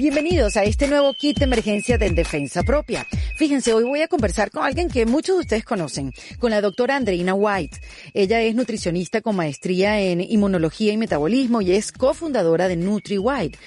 Bienvenidos a este nuevo kit de emergencia de defensa propia. Fíjense, hoy voy a conversar con alguien que muchos de ustedes conocen, con la doctora Andreina White. Ella es nutricionista con maestría en inmunología y metabolismo y es cofundadora de NutriWhite.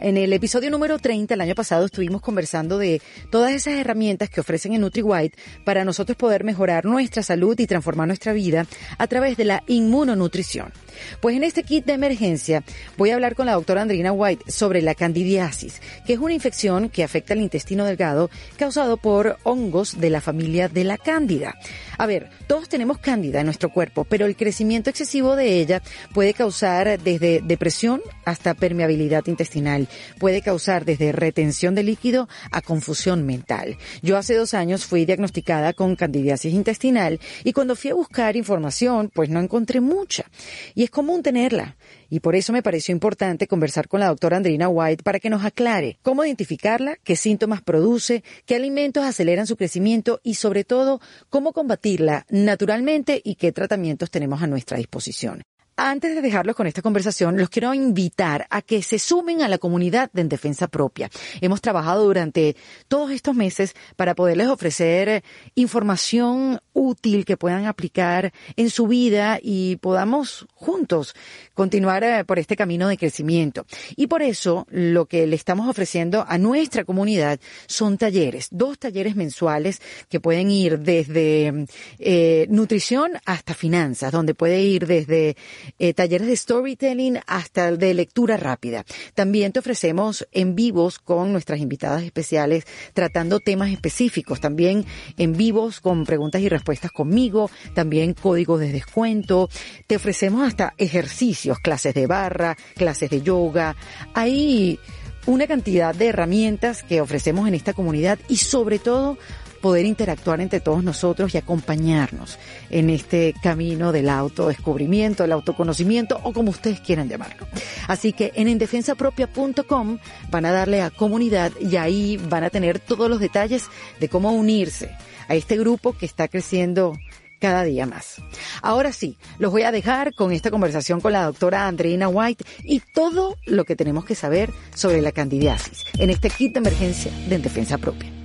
En el episodio número 30 el año pasado estuvimos conversando de todas esas herramientas que ofrecen en NutriWhite para nosotros poder mejorar nuestra salud y transformar nuestra vida a través de la inmunonutrición. Pues en este kit de emergencia voy a hablar con la doctora Andrina White sobre la candidiasis, que es una infección que afecta al intestino delgado causado por hongos de la familia de la cándida. A ver, todos tenemos cándida en nuestro cuerpo, pero el crecimiento excesivo de ella puede causar desde depresión hasta permeabilidad intestinal. Puede causar desde retención de líquido a confusión mental. Yo hace dos años fui diagnosticada con candidiasis intestinal y cuando fui a buscar información, pues no encontré mucha. Es común tenerla. Y por eso me pareció importante conversar con la doctora Andrina White para que nos aclare cómo identificarla, qué síntomas produce, qué alimentos aceleran su crecimiento y sobre todo cómo combatirla naturalmente y qué tratamientos tenemos a nuestra disposición. Antes de dejarlos con esta conversación, los quiero invitar a que se sumen a la comunidad de En Defensa Propia. Hemos trabajado durante todos estos meses para poderles ofrecer información útil que puedan aplicar en su vida y podamos juntos continuar eh, por este camino de crecimiento. Y por eso lo que le estamos ofreciendo a nuestra comunidad son talleres, dos talleres mensuales que pueden ir desde eh, nutrición hasta finanzas, donde puede ir desde eh, talleres de storytelling hasta de lectura rápida. También te ofrecemos en vivos con nuestras invitadas especiales tratando temas específicos, también en vivos con preguntas y respuestas conmigo, también códigos de descuento. Te ofrecemos hasta ejercicios, clases de barra, clases de yoga. Hay una cantidad de herramientas que ofrecemos en esta comunidad y sobre todo poder interactuar entre todos nosotros y acompañarnos en este camino del autodescubrimiento, del autoconocimiento o como ustedes quieran llamarlo. Así que en endefensapropia.com van a darle a comunidad y ahí van a tener todos los detalles de cómo unirse a este grupo que está creciendo cada día más. Ahora sí, los voy a dejar con esta conversación con la doctora Andreina White y todo lo que tenemos que saber sobre la candidiasis en este kit de emergencia de en defensa propia.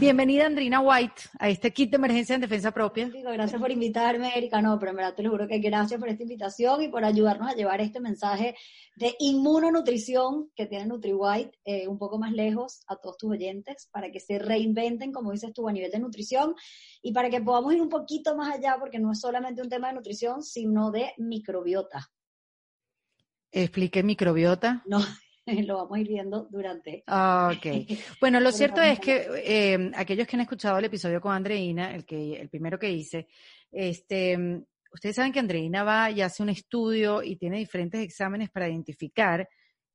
Bienvenida Andrina White a este kit de emergencia en defensa propia. Gracias por invitarme, Erika. No, pero en verdad te lo juro que gracias por esta invitación y por ayudarnos a llevar este mensaje de inmunonutrición que tiene NutriWhite eh, un poco más lejos a todos tus oyentes para que se reinventen, como dices tú, a nivel de nutrición y para que podamos ir un poquito más allá porque no es solamente un tema de nutrición, sino de microbiota. Explique microbiota. No, lo vamos a ir viendo durante. Ah, ok. Bueno, lo cierto es que eh, aquellos que han escuchado el episodio con Andreina, el, que, el primero que hice, este, ustedes saben que Andreina va y hace un estudio y tiene diferentes exámenes para identificar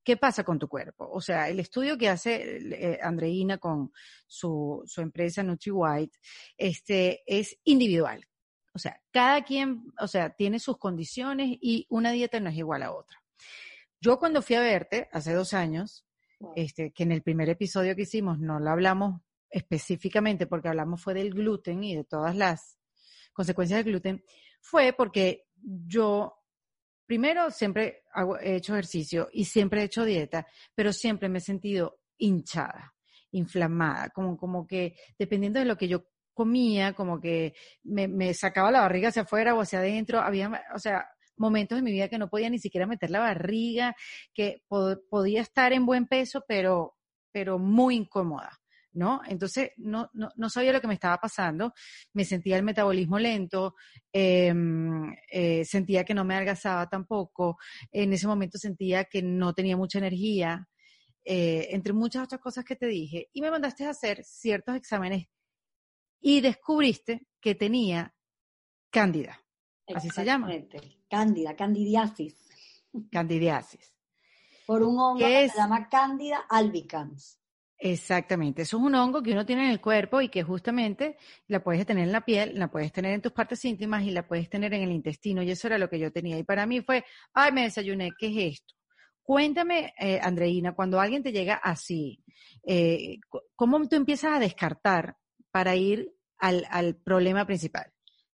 qué pasa con tu cuerpo. O sea, el estudio que hace eh, Andreina con su, su empresa NutriWhite este, es individual. O sea, cada quien, o sea, tiene sus condiciones y una dieta no es igual a otra. Yo cuando fui a verte hace dos años, este, que en el primer episodio que hicimos no lo hablamos específicamente porque hablamos fue del gluten y de todas las consecuencias del gluten, fue porque yo primero siempre he hecho ejercicio y siempre he hecho dieta, pero siempre me he sentido hinchada, inflamada, como, como que dependiendo de lo que yo comía, como que me, me sacaba la barriga hacia afuera o hacia adentro, había, o sea, momentos de mi vida que no podía ni siquiera meter la barriga, que podía estar en buen peso, pero, pero muy incómoda. ¿no? Entonces no, no, no, sabía lo que me estaba pasando, me sentía el metabolismo lento, em, eh, sentía que no me adelgazaba tampoco, en ese momento sentía que no tenía mucha energía, eh, entre muchas otras cosas que te dije, y me mandaste a hacer ciertos exámenes y descubriste que tenía cándida. Así se llama. Cándida, candidiasis. Candidiasis. Por un hongo que se llama Cándida albicans. Exactamente, eso es un hongo que uno tiene en el cuerpo y que justamente la puedes tener en la piel, la puedes tener en tus partes íntimas y la puedes tener en el intestino y eso era lo que yo tenía. Y para mí fue, ay, me desayuné, ¿qué es esto? Cuéntame, eh, Andreina, cuando alguien te llega así, eh, ¿cómo tú empiezas a descartar para ir al, al problema principal?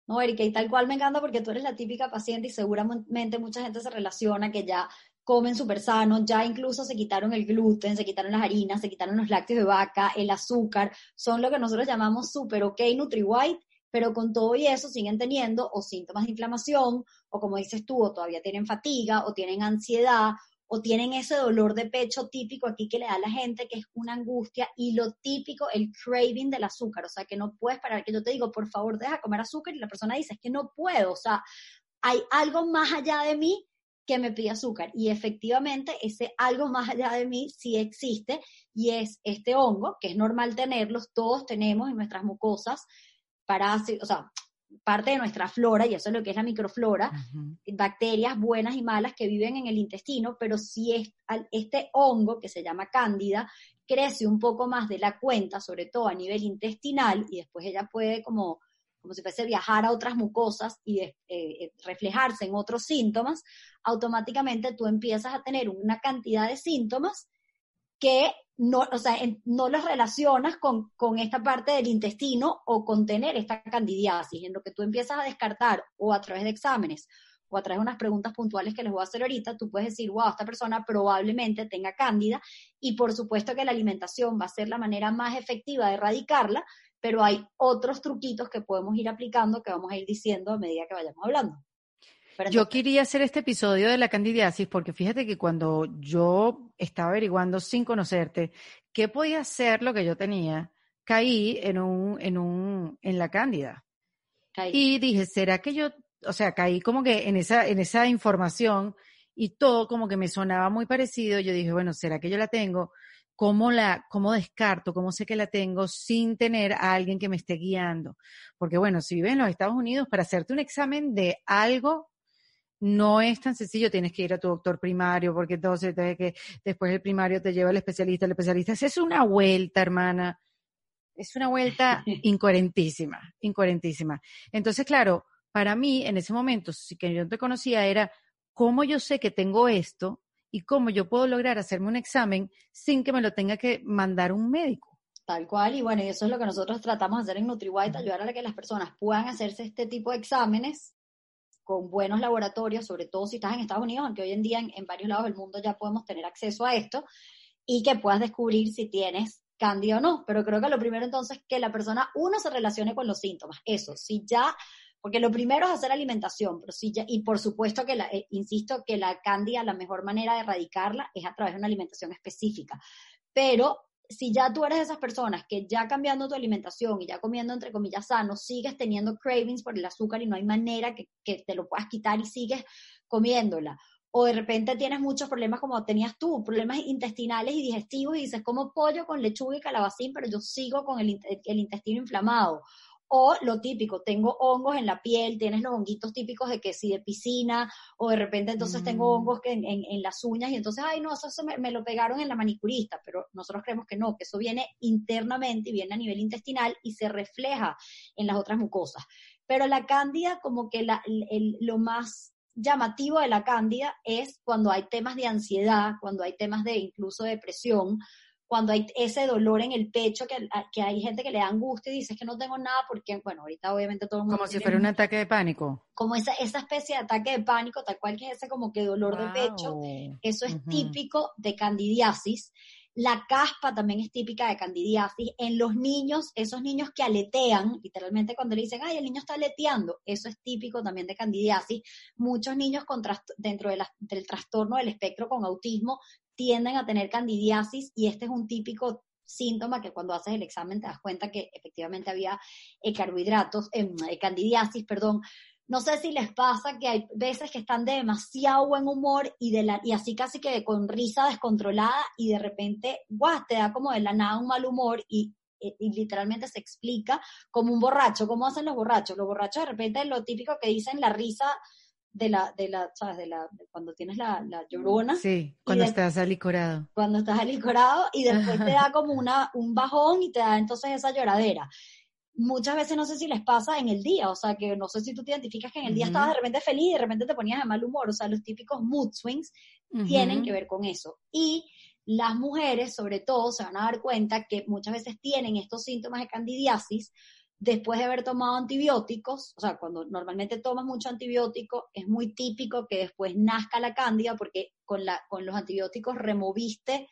No, Erika, y tal cual me encanta porque tú eres la típica paciente y seguramente mucha gente se relaciona que ya comen súper sano, ya incluso se quitaron el gluten, se quitaron las harinas, se quitaron los lácteos de vaca, el azúcar, son lo que nosotros llamamos super ok NutriWhite, pero con todo y eso siguen teniendo o síntomas de inflamación, o como dices tú, o todavía tienen fatiga, o tienen ansiedad, o tienen ese dolor de pecho típico aquí que le da a la gente, que es una angustia, y lo típico, el craving del azúcar, o sea, que no puedes parar, que yo te digo, por favor, deja comer azúcar, y la persona dice, es que no puedo, o sea, hay algo más allá de mí que me pide azúcar. Y efectivamente, ese algo más allá de mí sí existe, y es este hongo, que es normal tenerlos, todos tenemos en nuestras mucosas, parásitos, o sea, parte de nuestra flora, y eso es lo que es la microflora, bacterias buenas y malas que viven en el intestino, pero si es, este hongo que se llama cándida crece un poco más de la cuenta, sobre todo a nivel intestinal, y después ella puede como, como si fuese viajar a otras mucosas y eh, eh, reflejarse en otros síntomas, automáticamente tú empiezas a tener una cantidad de síntomas que no, o sea, no los relacionas con, con, esta parte del intestino o con tener esta candidiasis, en lo que tú empiezas a descartar o a través de exámenes o a través de unas preguntas puntuales que les voy a hacer ahorita, tú puedes decir, wow, esta persona probablemente tenga cándida y por supuesto que la alimentación va a ser la manera más efectiva de erradicarla, pero hay otros truquitos que podemos ir aplicando que vamos a ir diciendo a medida que vayamos hablando. Yo quería hacer este episodio de la candidiasis porque fíjate que cuando yo estaba averiguando sin conocerte qué podía ser lo que yo tenía, caí en un, en un, en la cándida. Y dije, ¿será que yo, o sea, caí como que en esa, en esa información y todo como que me sonaba muy parecido. Yo dije, bueno, ¿será que yo la tengo? ¿Cómo la, cómo descarto? ¿Cómo sé que la tengo sin tener a alguien que me esté guiando? Porque bueno, si vives en los Estados Unidos, para hacerte un examen de algo, no es tan sencillo, tienes que ir a tu doctor primario, porque entonces que después el primario te lleva al especialista, el especialista. Es una vuelta, hermana. Es una vuelta incoherentísima, incoherentísima. Entonces, claro, para mí, en ese momento, si que yo no te conocía, era cómo yo sé que tengo esto y cómo yo puedo lograr hacerme un examen sin que me lo tenga que mandar un médico. Tal cual, y bueno, y eso es lo que nosotros tratamos de hacer en NutriWhite, ayudar a que las personas puedan hacerse este tipo de exámenes con buenos laboratorios, sobre todo si estás en Estados Unidos, aunque hoy en día en, varios lados del mundo ya podemos tener acceso a esto, y que puedas descubrir si tienes cándida o no. Pero creo que lo primero entonces es que la persona, uno, se relacione con los síntomas. Eso, si ya, porque lo primero es hacer alimentación, pero si ya, y por supuesto que, la, eh, insisto, que la cándida, la mejor manera de erradicarla es a través de una alimentación específica. Pero si ya tú eres de esas personas que ya cambiando tu alimentación y ya comiendo entre comillas sano, sigues teniendo cravings por el azúcar y no hay manera que, te lo puedas quitar y sigues comiéndola, o de repente tienes muchos problemas como tenías tú, problemas intestinales y digestivos y dices, como pollo con lechuga y calabacín, pero yo sigo con el, el intestino inflamado, o lo típico, tengo hongos en la piel, tienes los honguitos típicos de que si de piscina, o de repente entonces tengo mm. hongos que en, en, las uñas y entonces, ay, no, eso, me, me, lo pegaron en la manicurista, pero nosotros creemos que no, que eso viene internamente y viene a nivel intestinal y se refleja en las otras mucosas. Pero la cándida, como que la, el, lo más llamativo de la cándida es cuando hay temas de ansiedad, cuando hay temas de incluso depresión, cuando hay ese dolor en el pecho, que, que hay gente que le da angustia y dice que no tengo nada porque, bueno, ahorita obviamente todo el mundo... Como si fuera un ataque de pánico. Como esa, esa especie de ataque de pánico, tal cual que es ese como que dolor de pecho. Eso es típico de candidiasis. La caspa también es típica de candidiasis. En los niños, esos niños que aletean, literalmente cuando le dicen, ay, el niño está aleteando, eso es típico también de candidiasis. Muchos niños con dentro del trastorno del espectro con autismo tienden a tener candidiasis y este es un típico síntoma que cuando haces el examen te das cuenta que efectivamente había carbohidratos, eh, candidiasis, perdón, no sé si les pasa que hay veces que están de demasiado buen humor y, de la, y así casi que con risa descontrolada y de repente, guau, te da como de la nada un mal humor y, y, literalmente se explica como un borracho. ¿Cómo hacen los borrachos? Los borrachos de repente lo típico que dicen la risa de la, de la, ¿sabes? De la, cuando tienes la, la llorona. Sí, cuando estás alicorado. Cuando estás alicorado y después te da como una, un bajón y te da entonces esa lloradera muchas veces no sé si les pasa en el día, o sea, que no sé si tú te identificas que en el día estabas de repente feliz y de repente te ponías de mal humor, o sea, los típicos mood swings tienen que ver con eso. Y las mujeres, sobre todo, se van a dar cuenta que muchas veces tienen estos síntomas de candidiasis después de haber tomado antibióticos, o sea, cuando normalmente tomas mucho antibiótico, es muy típico que después nazca la cándida porque con, la, con los antibióticos removiste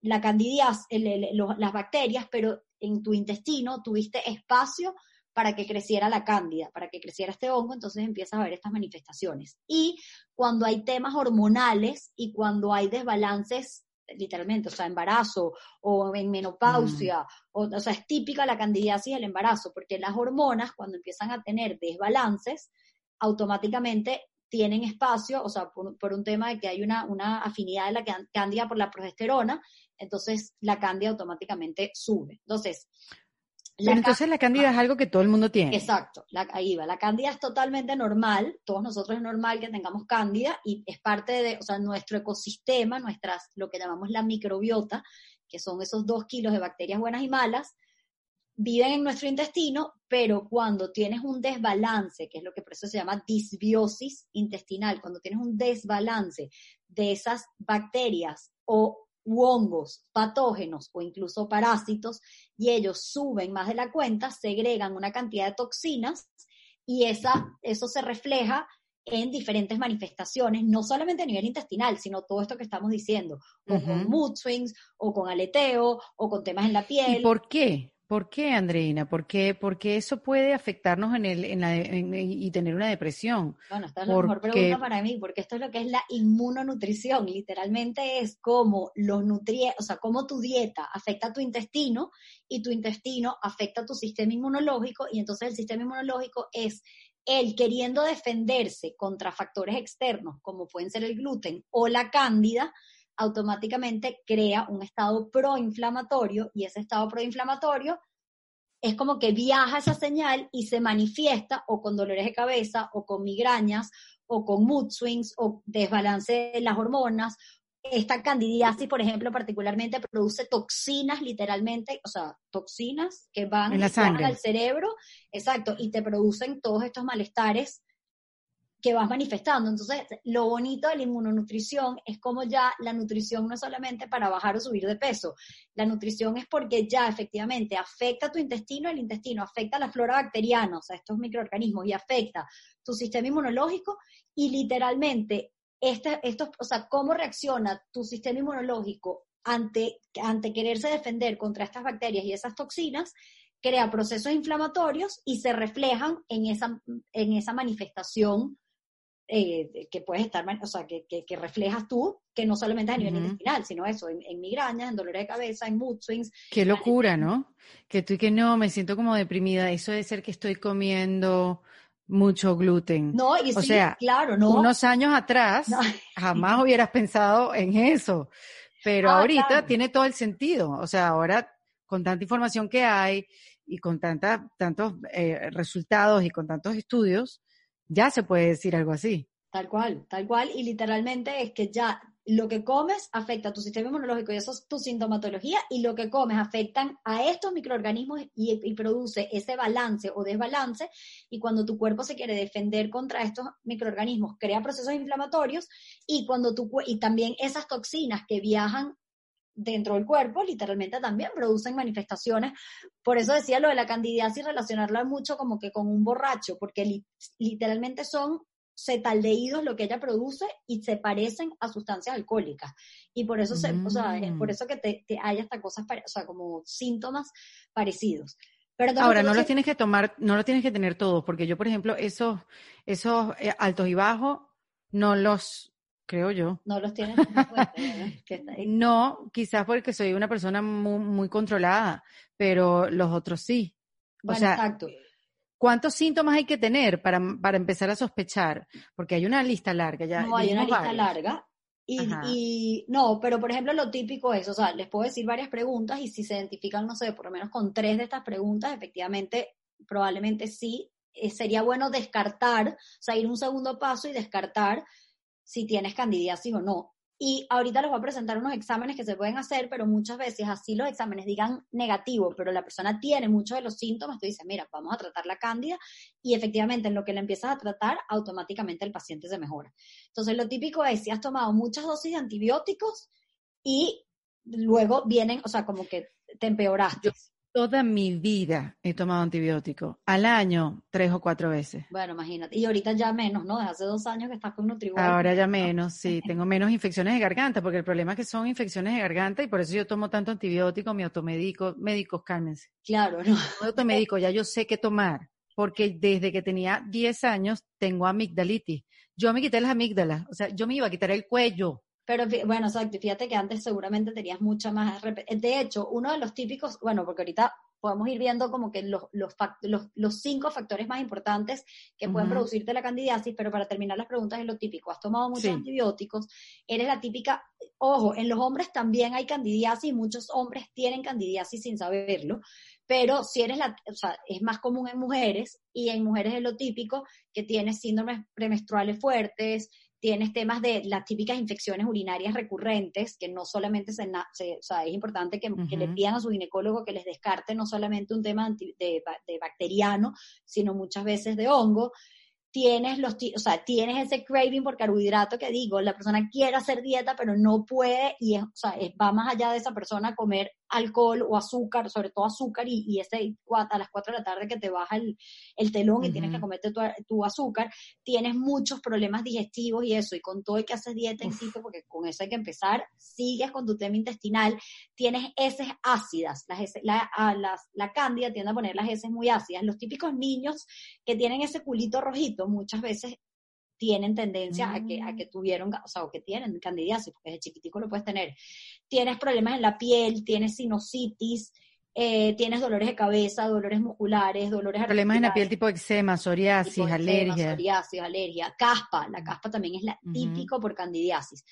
la candidias, las bacterias, pero en tu intestino tuviste espacio para que creciera la cándida, para que creciera este hongo, entonces empiezas a ver estas manifestaciones. Y cuando hay temas hormonales y cuando hay desbalances literalmente, o sea, embarazo o en menopausia, o, o, sea, es típica la candidiasis del embarazo, porque las hormonas cuando empiezan a tener desbalances, automáticamente tienen espacio, o sea, por, un tema de que hay una, una afinidad de la cándida por la progesterona, entonces la cándida automáticamente sube. Entonces, entonces la cándida es algo que todo el mundo tiene. Exacto, la, ahí va. La cándida es totalmente normal, todos nosotros es normal que tengamos cándida y es parte de, o sea, nuestro ecosistema, nuestras, lo que llamamos la microbiota, que son esos dos kilos de bacterias buenas y malas, viven en nuestro intestino, pero cuando tienes un desbalance, que es lo que por eso se llama disbiosis intestinal, cuando tienes un desbalance de esas bacterias o hongos, patógenos o incluso parásitos, y ellos suben más de la cuenta, segregan una cantidad de toxinas y esa, eso se refleja en diferentes manifestaciones, no solamente a nivel intestinal, sino todo esto que estamos diciendo, o con mood swings, o con aleteo, o con temas en la piel. ¿Y por qué? ¿Por qué, Andreina? ¿Por qué? Porque eso puede afectarnos en el, en la, y tener una depresión. Bueno, esta es la mejor pregunta para mí, porque esto es lo que es la inmunonutrición. Literalmente es como los nutrientes, o sea, cómo tu dieta afecta a tu intestino y tu intestino afecta a tu sistema inmunológico y entonces el sistema inmunológico es el queriendo defenderse contra factores externos, como pueden ser el gluten o la cándida, automáticamente crea un estado proinflamatorio y ese estado proinflamatorio es como que viaja esa señal y se manifiesta o con dolores de cabeza o con migrañas o con mood swings o desbalance de las hormonas. Esta candidiasis, por ejemplo, particularmente produce toxinas literalmente, o sea, toxinas que van, al cerebro, exacto, y te producen todos estos malestares que vas manifestando. Entonces, lo bonito de la inmunonutrición es como ya la nutrición no es solamente para bajar o subir de peso, la nutrición es porque ya efectivamente afecta tu intestino, el intestino afecta la flora bacteriana, o sea, estos microorganismos, y afecta tu sistema inmunológico y literalmente, este, esto, o sea, cómo reacciona tu sistema inmunológico ante, ante quererse defender contra estas bacterias y esas toxinas, crea procesos inflamatorios y se reflejan en esa, en esa manifestación eh, que puedes estar, o sea, que, que, reflejas tú, que no solamente a nivel intestinal, sino eso, en, migrañas, en dolor de cabeza, en mood swings. Qué locura, ¿no? Que tú y que no, me siento como deprimida, eso de ser que estoy comiendo mucho gluten. No, y o sea, claro, no. Unos años atrás jamás hubieras pensado en eso, pero ah, ahorita tiene todo el sentido, o sea, ahora con tanta información que hay y con tanta, tantos eh, resultados y con tantos estudios, ya se puede decir algo así. Tal cual, tal cual, y literalmente es que ya lo que comes afecta a tu sistema inmunológico y eso es tu sintomatología, y lo que comes afectan a estos microorganismos y, produce ese balance o desbalance, y cuando tu cuerpo se quiere defender contra estos microorganismos, crea procesos inflamatorios, y cuando tu y también esas toxinas que viajan dentro del cuerpo, literalmente también producen manifestaciones. Por eso decía lo de la candidiasis, relacionarla mucho como que con un borracho, porque literalmente son cetaldehídos lo que ella produce y se parecen a sustancias alcohólicas. Y por eso, se, o sea, es por mm. eso que te, hay hasta cosas, o sea, como síntomas parecidos. Pero Ahora, no los tienes que tomar, no lo tienes que tener todos, porque yo, por ejemplo, esos, esos eh, altos y bajos, no los, creo yo. No los tienes No, quizás porque soy una persona muy, controlada, pero los otros sí. o sea, exacto. ¿Cuántos síntomas hay que tener para, para, empezar a sospechar? Porque hay una lista larga ya. No, hay una lista larga. Y, y, no, pero por ejemplo lo típico es, o sea, les puedo decir varias preguntas y si se identifican, no sé, por lo menos con tres de estas preguntas, efectivamente, probablemente sí, eh, sería bueno descartar, o sea, ir un segundo paso y descartar si tienes candidiasis o no. Y ahorita les voy a presentar unos exámenes que se pueden hacer, pero muchas veces así los exámenes digan negativo, pero la persona tiene muchos de los síntomas, tú dices, mira, vamos a tratar la cándida y efectivamente en lo que le empiezas a tratar, automáticamente el paciente se mejora. Entonces lo típico es si has tomado muchas dosis de antibióticos y luego vienen, o sea, como que te empeoraste toda mi vida he tomado antibiótico. Al año, tres o cuatro veces. Bueno, imagínate. Y ahorita ya menos, ¿no? Desde hace dos años que estás con Nutriwell. Ahora ya menos, sí. Tengo menos infecciones de garganta, porque el problema es que son infecciones de garganta y por eso yo tomo tanto antibiótico, mi automedico. Médicos, cálmense. Claro, ¿no? Mi automedico, ya yo sé qué tomar, porque desde que tenía 10 años tengo amigdalitis. Yo me quité las amígdalas, o sea, yo me iba a quitar el cuello pero bueno, exacto, fíjate que antes seguramente tenías mucha más... De hecho, uno de los típicos, bueno, porque ahorita podemos ir viendo como que los, los, los, cinco factores más importantes que pueden producirte la candidiasis, pero para terminar las preguntas es lo típico. Has tomado muchos antibióticos, eres la típica, ojo, en los hombres también hay candidiasis, muchos hombres tienen candidiasis sin saberlo, pero si eres la, o sea, es más común en mujeres y en mujeres es lo típico que tienes síndromes premenstruales fuertes, tienes temas de las típicas infecciones urinarias recurrentes, que no solamente se, o sea, es importante que, le pidan a su ginecólogo que les descarte no solamente un tema de, de, bacteriano, sino muchas veces de hongo. Tienes los, o sea, tienes ese craving por carbohidrato que digo, la persona quiere hacer dieta, pero no puede y es, o sea, va más allá de esa persona comer alcohol o azúcar, sobre todo azúcar, y, y ese a las 4 de la tarde que te baja el, el telón y tienes que comerte tu, azúcar, tienes muchos problemas digestivos y eso, y con todo el que haces dieta, insisto, porque con eso hay que empezar, sigues con tu tema intestinal, tienes heces ácidas, las, la, las, la cándida tiende a poner las heces muy ácidas, los típicos niños que tienen ese culito rojito, muchas veces tienen tendencia a, que, a que mm. tuvieron, o sea, o que tienen candidiasis, porque desde chiquitico lo puedes tener. Tienes problemas en la piel, tienes sinusitis, eh, tienes dolores de cabeza, dolores musculares, dolores Problemas en la piel tipo eczema, psoriasis, alergia. Psoriasis, alergia, caspa, la caspa también es la, típico por candidiasis.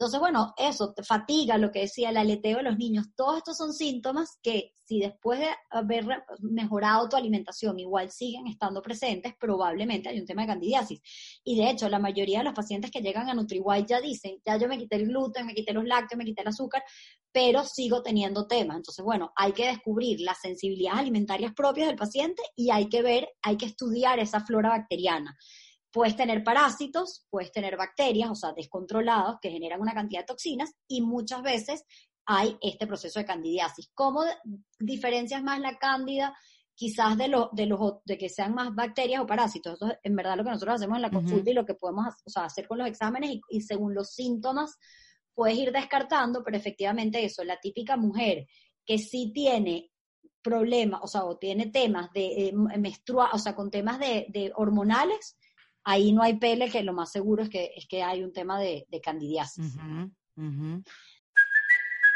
Entonces, bueno, eso, te fatiga, lo que decía, el aleteo de los niños, todos estos son síntomas que si después de haber mejorado tu alimentación igual siguen estando presentes, probablemente hay un tema de candidiasis. Y de hecho, la mayoría de los pacientes que llegan a NutriWide ya dicen, ya yo me quité el gluten, me quité los lácteos, me quité el azúcar, pero sigo teniendo temas. Entonces, bueno, hay que descubrir las sensibilidades alimentarias propias del paciente y hay que ver, hay que estudiar esa flora bacteriana. Puedes tener parásitos, puedes tener bacterias, o sea, descontrolados, que generan una cantidad de toxinas y muchas veces hay este proceso de candidiasis. ¿Cómo diferencias más la cándida quizás de, lo, de, los, de que sean más bacterias o parásitos? Eso es en verdad lo que nosotros hacemos en la consulta y lo que podemos hacer con los exámenes y, y según los síntomas puedes ir descartando, pero efectivamente eso, la típica mujer que sí tiene problemas, o sea, o tiene temas de eh, menstrua, o sea, con temas de, de hormonales, ahí no hay pele, que lo más seguro es que, es que hay un tema de, de candidiasis.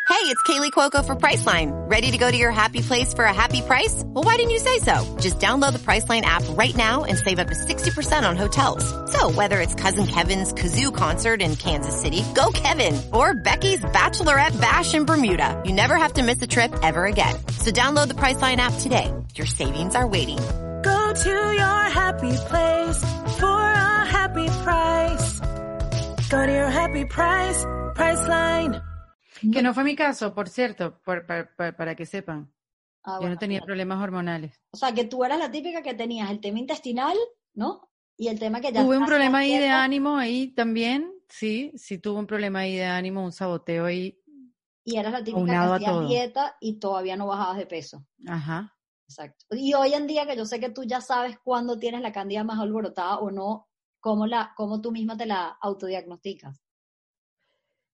Hey, it's Kaylee Cuoco for Priceline. Ready to go to your happy place for a happy price? Well, why didn't you say so? Just download the Priceline app right now and save up to 60% on hotels. So whether it's Cousin Kevin's Kazoo concert in Kansas City, go Kevin, or Becky's Bachelorette Bash in Bermuda, you never have to miss a trip ever again. So download the Priceline app today. Your savings are waiting Go to your happy place for a happy price. Go to your happy price, Priceline. Que no fue mi caso, por cierto, para que sepan. Ah, Yo no tenía problemas hormonales. O sea, que tú eras la típica que tenías el tema intestinal, ¿no? Y el tema que ya... Tuve un problema ahí de ánimo ahí también, sí, sí tuve un problema ahí de ánimo, un saboteo ahí. Y eras la típica que hacías dieta y todavía no bajabas de peso. Ajá. Exacto. Y hoy en día que yo sé que tú ya sabes cuándo tienes la candida más alborotada o no, ¿cómo, la, cómo tú misma te la autodiagnosticas?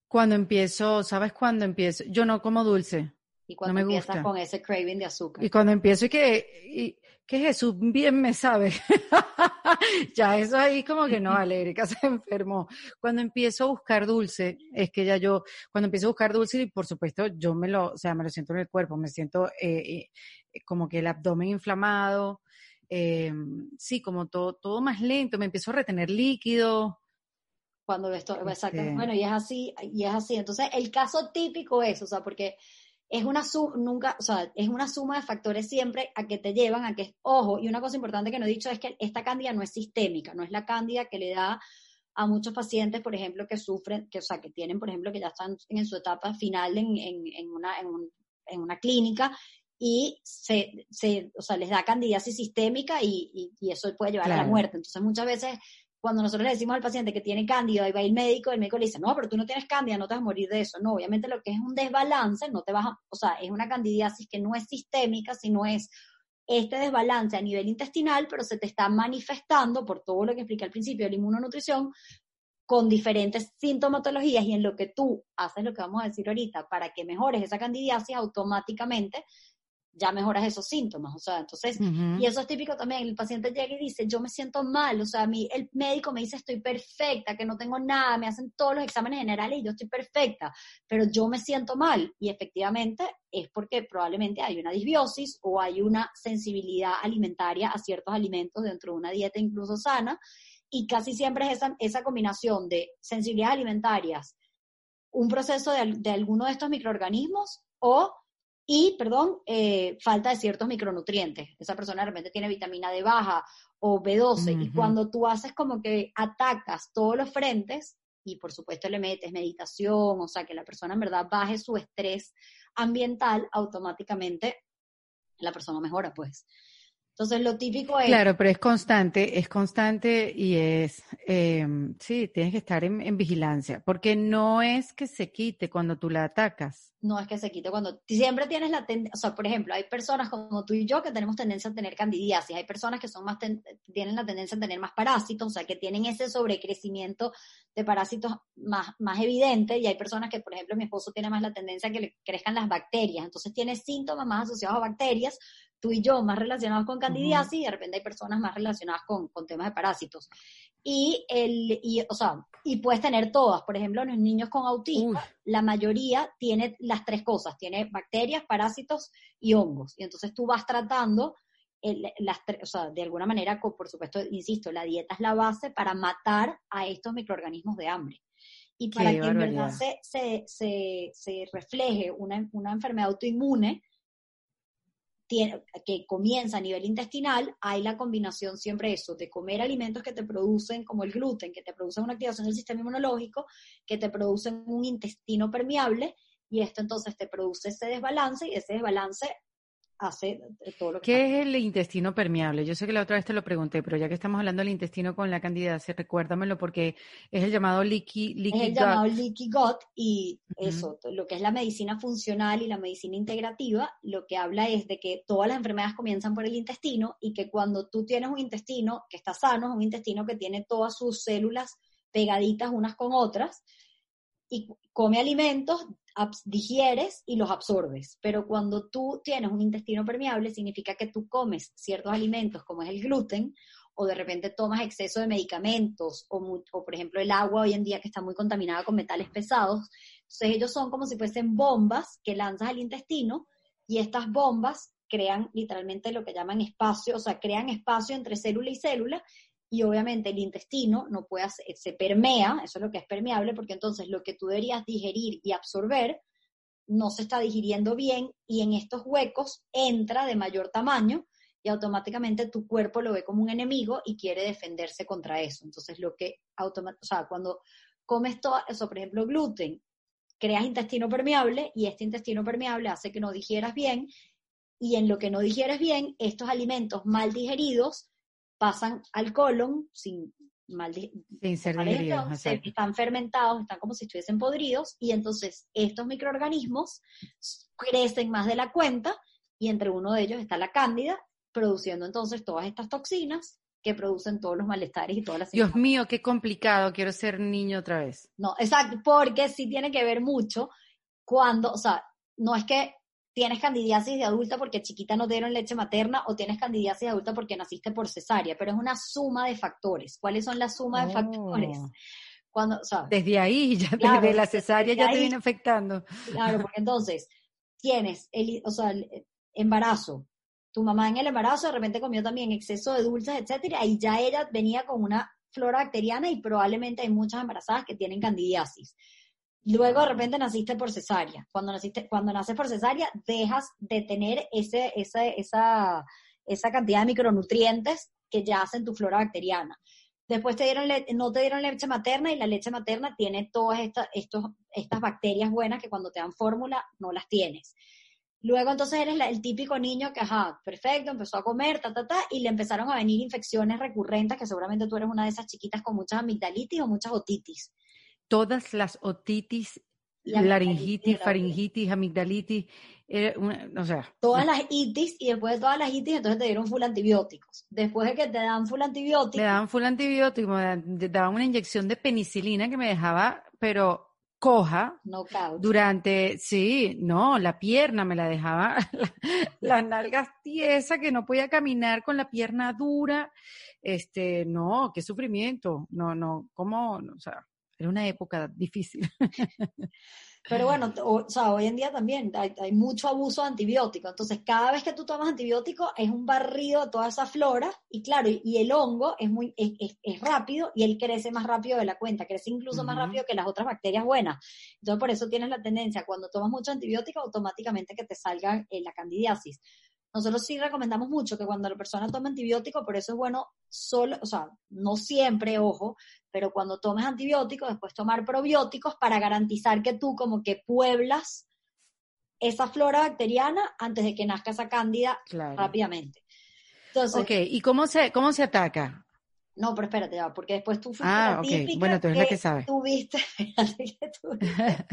Cuando empiezo, ¿sabes cuándo empiezo? Yo no como dulce. Y cuando no me empiezas gusta. con ese craving de azúcar. Y cuando empiezo y que, y, que Jesús bien me sabe. ya eso ahí como que no, Erika se enfermó. Cuando empiezo a buscar dulce, es que ya yo, cuando empiezo a buscar dulce, y por supuesto yo me lo, o sea, me lo siento en el cuerpo, me siento eh, eh, como que el abdomen inflamado, eh, sí, como todo, todo más lento, me empiezo a retener líquido. Cuando esto, este bueno, y es así, y es así. Entonces, el caso típico es, o sea, porque es una suma, nunca, o sea, es una suma de factores siempre a que te llevan a que, ojo, y una cosa importante que no he dicho es que esta cándida no es sistémica, no es la cándida que le da a muchos pacientes, por ejemplo, que sufren, que, o sea, que tienen, por ejemplo, que ya están en su etapa final en, en, en una, en, en, una clínica y se, se, o sea, les da candidiasis sistémica y, y, eso puede llevar a la muerte. Entonces, muchas veces cuando nosotros le decimos al paciente que tiene cándida, y va el médico, el médico le dice, no, pero tú no tienes cándida, no te vas a morir de eso. No, obviamente lo que es un desbalance, no te vas a, o sea, es una candidiasis que no es sistémica, sino es este desbalance a nivel intestinal, pero se te está manifestando por todo lo que expliqué al principio de la inmunonutrición, con diferentes sintomatologías y en lo que tú haces lo que vamos a decir ahorita para que mejores esa candidiasis, automáticamente ya mejoras esos síntomas, o sea, entonces, y eso es típico también, el paciente llega y dice, yo me siento mal, o sea, a mí el médico me dice estoy perfecta, que no tengo nada, me hacen todos los exámenes generales y yo estoy perfecta, pero yo me siento mal, y efectivamente es porque probablemente hay una disbiosis o hay una sensibilidad alimentaria a ciertos alimentos dentro de una dieta incluso sana, y casi siempre es esa, esa combinación de sensibilidades alimentarias, un proceso de, de alguno de estos microorganismos o y, perdón, eh, falta de ciertos micronutrientes. Esa persona de repente tiene vitamina D baja o B12 y cuando tú haces como que atacas todos los frentes y por supuesto le metes meditación, o sea, que la persona en verdad baje su estrés ambiental, automáticamente la persona mejora, pues. Entonces, lo típico es... Claro, pero es constante, es constante y es, eh, sí, tienes que estar en, vigilancia, porque no es que se quite cuando tú la atacas. No es que se quite cuando... Siempre tienes la tendencia, o sea, por ejemplo, hay personas como tú y yo que tenemos tendencia a tener candidiasis, hay personas que son más tienen la tendencia a tener más parásitos, o sea, que tienen ese sobrecrecimiento de parásitos más, más evidente, y hay personas que, por ejemplo, mi esposo tiene más la tendencia a que le crezcan las bacterias, entonces tiene síntomas más asociados a bacterias, tú y yo más relacionados con candidiasis y de repente hay personas más relacionadas con, temas de parásitos. Y, el, y, o sea, y puedes tener todas. Por ejemplo, los niños con autismo, la mayoría tiene las tres cosas. Tiene bacterias, parásitos y hongos. Y entonces tú vas tratando las o sea, de alguna manera, por supuesto, insisto, la dieta es la base para matar a estos microorganismos de hambre. Y para que en verdad se, se, se, se refleje una, una enfermedad autoinmune, que comienza a nivel intestinal, hay la combinación siempre eso, de comer alimentos que te producen, como el gluten, que te producen una activación del sistema inmunológico, que te producen un intestino permeable, y esto entonces te produce ese desbalance, y ese desbalance hace todo lo que... ¿Qué es el intestino permeable? Yo sé que la otra vez te lo pregunté, pero ya que estamos hablando del intestino con la candidacia, recuérdamelo porque es el llamado leaky, leaky es el llamado leaky gut y eso, lo que es la medicina funcional y la medicina integrativa, lo que habla es de que todas las enfermedades comienzan por el intestino y que cuando tú tienes un intestino que está sano, es un intestino que tiene todas sus células pegaditas unas con otras, y come alimentos, digieres y los absorbes. Pero cuando tú tienes un intestino permeable, significa que tú comes ciertos alimentos como es el gluten, o de repente tomas exceso de medicamentos, o, por ejemplo el agua hoy en día que está muy contaminada con metales pesados. Entonces ellos son como si fuesen bombas que lanzas al intestino y estas bombas crean literalmente lo que llaman espacio, o sea, crean espacio entre célula y célula y obviamente el intestino no puede hacer, se permea, eso es lo que es permeable, porque entonces lo que tú deberías digerir y absorber no se está digiriendo bien y en estos huecos entra de mayor tamaño y automáticamente tu cuerpo lo ve como un enemigo y quiere defenderse contra eso. Entonces lo que o sea, cuando comes todo eso, por ejemplo, gluten, creas intestino permeable y este intestino permeable hace que no digieras bien y en lo que no digieres bien, estos alimentos mal digeridos pasan al colon sin mal sin ser digeridos, están fermentados, están como si estuviesen podridos y entonces estos microorganismos crecen más de la cuenta y entre uno de ellos está la cándida produciendo entonces todas estas toxinas que producen todos los malestares y todas las Dios mío, qué complicado, quiero ser niño otra vez. No, exacto, porque sí tiene que ver mucho cuando, o sea, no es que tienes candidiasis de adulta porque chiquita no te dieron leche materna o tienes candidiasis de adulta porque naciste por cesárea, pero es una suma de factores. ¿Cuáles son las sumas de factores? Oh. Cuando, desde ahí, ya desde la cesárea ya te viene afectando. Claro, porque entonces tienes el, o sea, el embarazo, tu mamá en el embarazo de repente comió también exceso de dulces, etcétera, y ya ella venía con una flora bacteriana y probablemente hay muchas embarazadas que tienen candidiasis. Luego de repente naciste por cesárea. Cuando, naciste, cuando naces por cesárea, dejas de tener ese, esa, esa, esa cantidad de micronutrientes que ya hacen tu flora bacteriana. Después te dieron no te dieron leche materna y la leche materna tiene todas estas, estos, estas bacterias buenas que cuando te dan fórmula no las tienes. Luego entonces eres el típico niño que, ajá, perfecto, empezó a comer, ta, ta, ta, y le empezaron a venir infecciones recurrentes, que seguramente tú eres una de esas chiquitas con muchas amigdalitis o muchas otitis. Todas las otitis, laringitis, faringitis, amigdalitis, era una- o sea, Todas las itis, y después de todas las itis, entonces te dieron full antibióticos. Después de que te dan full antibióticos, le daban full antibiótico, me me daban una inyección de penicilina que me dejaba, pero coja, knockout. durante, sí, no, la pierna me la dejaba, la- las nalgas tiesas, que no podía caminar con la pierna dura, este, no, qué sufrimiento, no, no, cómo, o sea, era una época difícil. Pero bueno, o, o sea, hoy en día también hay, hay mucho abuso de antibióticos. Entonces, cada vez que tú tomas antibiótico es un barrido de toda esa flora y claro, y, y el hongo es muy es, es- es rápido y él crece más rápido de la cuenta, crece incluso más rápido que las otras bacterias buenas. Entonces, por eso tienes la tendencia, cuando tomas mucho antibiótico, automáticamente que te salga eh, la candidiasis. Nosotros sí recomendamos mucho que cuando la persona toma antibiótico, por eso es bueno solo, o sea, no siempre, ojo, pero cuando tomes antibióticos, después tomar probióticos para garantizar que tú como que pueblas esa flora bacteriana antes de que nazca esa cándida Claro. rápidamente. Entonces, Ok, ¿y cómo se, cómo se ataca? No, pero espérate ya, porque después tú fuiste Ah, la típica Bueno, tú eres la que sabe. Tuviste, espérate, que tuviste,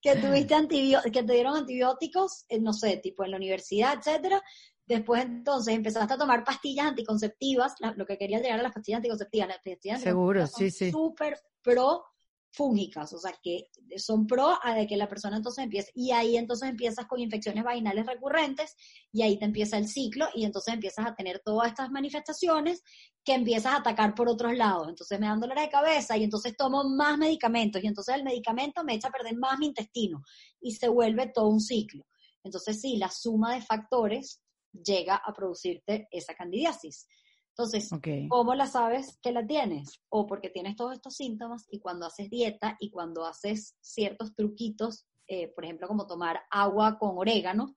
que tuviste que te dieron antibióticos, eh, no sé, tipo en la universidad, etcétera. Después entonces empezaste a tomar pastillas anticonceptivas, la- lo que quería llegar a las pastillas anticonceptivas, las pastillas Seguro, anticonceptivas sí, sí. súper pro fúngicas, o sea que son pro a de que la persona entonces empiece, y ahí entonces empiezas con infecciones vaginales recurrentes, y ahí te empieza el ciclo, y entonces empiezas a tener todas estas manifestaciones que empiezas a atacar por otros lados. Entonces me dan dolor de cabeza, y entonces tomo más medicamentos, y entonces el medicamento me echa a perder más mi intestino, y se vuelve todo un ciclo. Entonces sí, la suma de factores llega a producirte esa candidiasis. Entonces. ¿Cómo la sabes que la tienes? O porque tienes todos estos síntomas y cuando haces dieta y cuando haces ciertos truquitos, eh, por ejemplo, como tomar agua con orégano,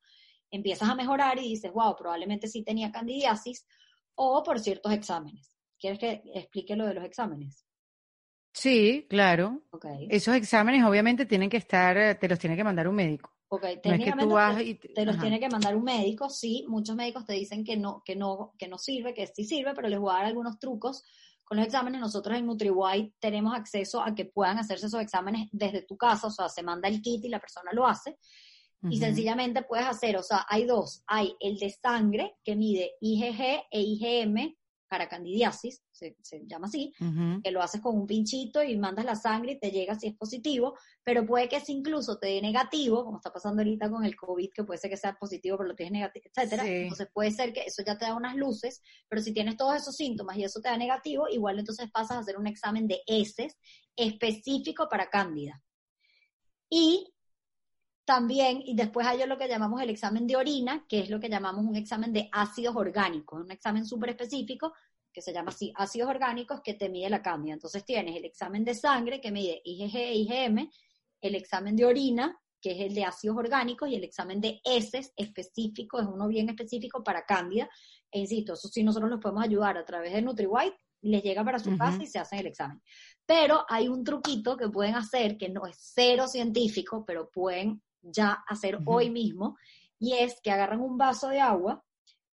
empiezas a mejorar y dices, wow, probablemente sí tenía candidiasis, o por ciertos exámenes. ¿Quieres que explique lo de los exámenes? Sí, claro. Ok. Esos exámenes obviamente tienen que estar, te los tiene que mandar un médico. Ok, No es que técnicamente tú vas te- y... te- te los ajá. tiene que mandar un médico, sí, muchos médicos te dicen que no, que no, que no sirve, que sí sirve, pero les voy a dar algunos trucos con los exámenes. Nosotros en NutriWhite tenemos acceso a que puedan hacerse esos exámenes desde tu casa, o sea, se manda el kit y la persona lo hace. Y sencillamente puedes hacer, o sea, hay dos, hay el de sangre que mide IgG e IgM para candidiasis, se, se llama así, que lo haces con un pinchito y mandas la sangre y te llega si es positivo, pero puede que si incluso te dé negativo, como está pasando ahorita con el COVID, que puede ser que sea positivo, pero lo tienes negativo, etcétera. Sí. Entonces puede ser que eso ya te da unas luces, pero si tienes todos esos síntomas y eso te da negativo, igual entonces pasas a hacer un examen de heces específico para cándida. Y también, y después hay lo que llamamos el examen de orina, que es lo que llamamos un examen de ácidos orgánicos, un examen súper específico que se llama así, ácidos orgánicos que te mide la cándida. Entonces tienes el examen de sangre que mide IgG e IgM, el examen de orina, que es el de ácidos orgánicos, y el examen de heces específico, es uno bien específico para cándida. E insisto, eso sí nosotros los podemos ayudar a través de NutriWhite, les llega para su casa y se hacen el examen. Pero hay un truquito que pueden hacer, que no es cero científico, pero pueden ya hacer Ujú. hoy mismo, y es que agarran un vaso de agua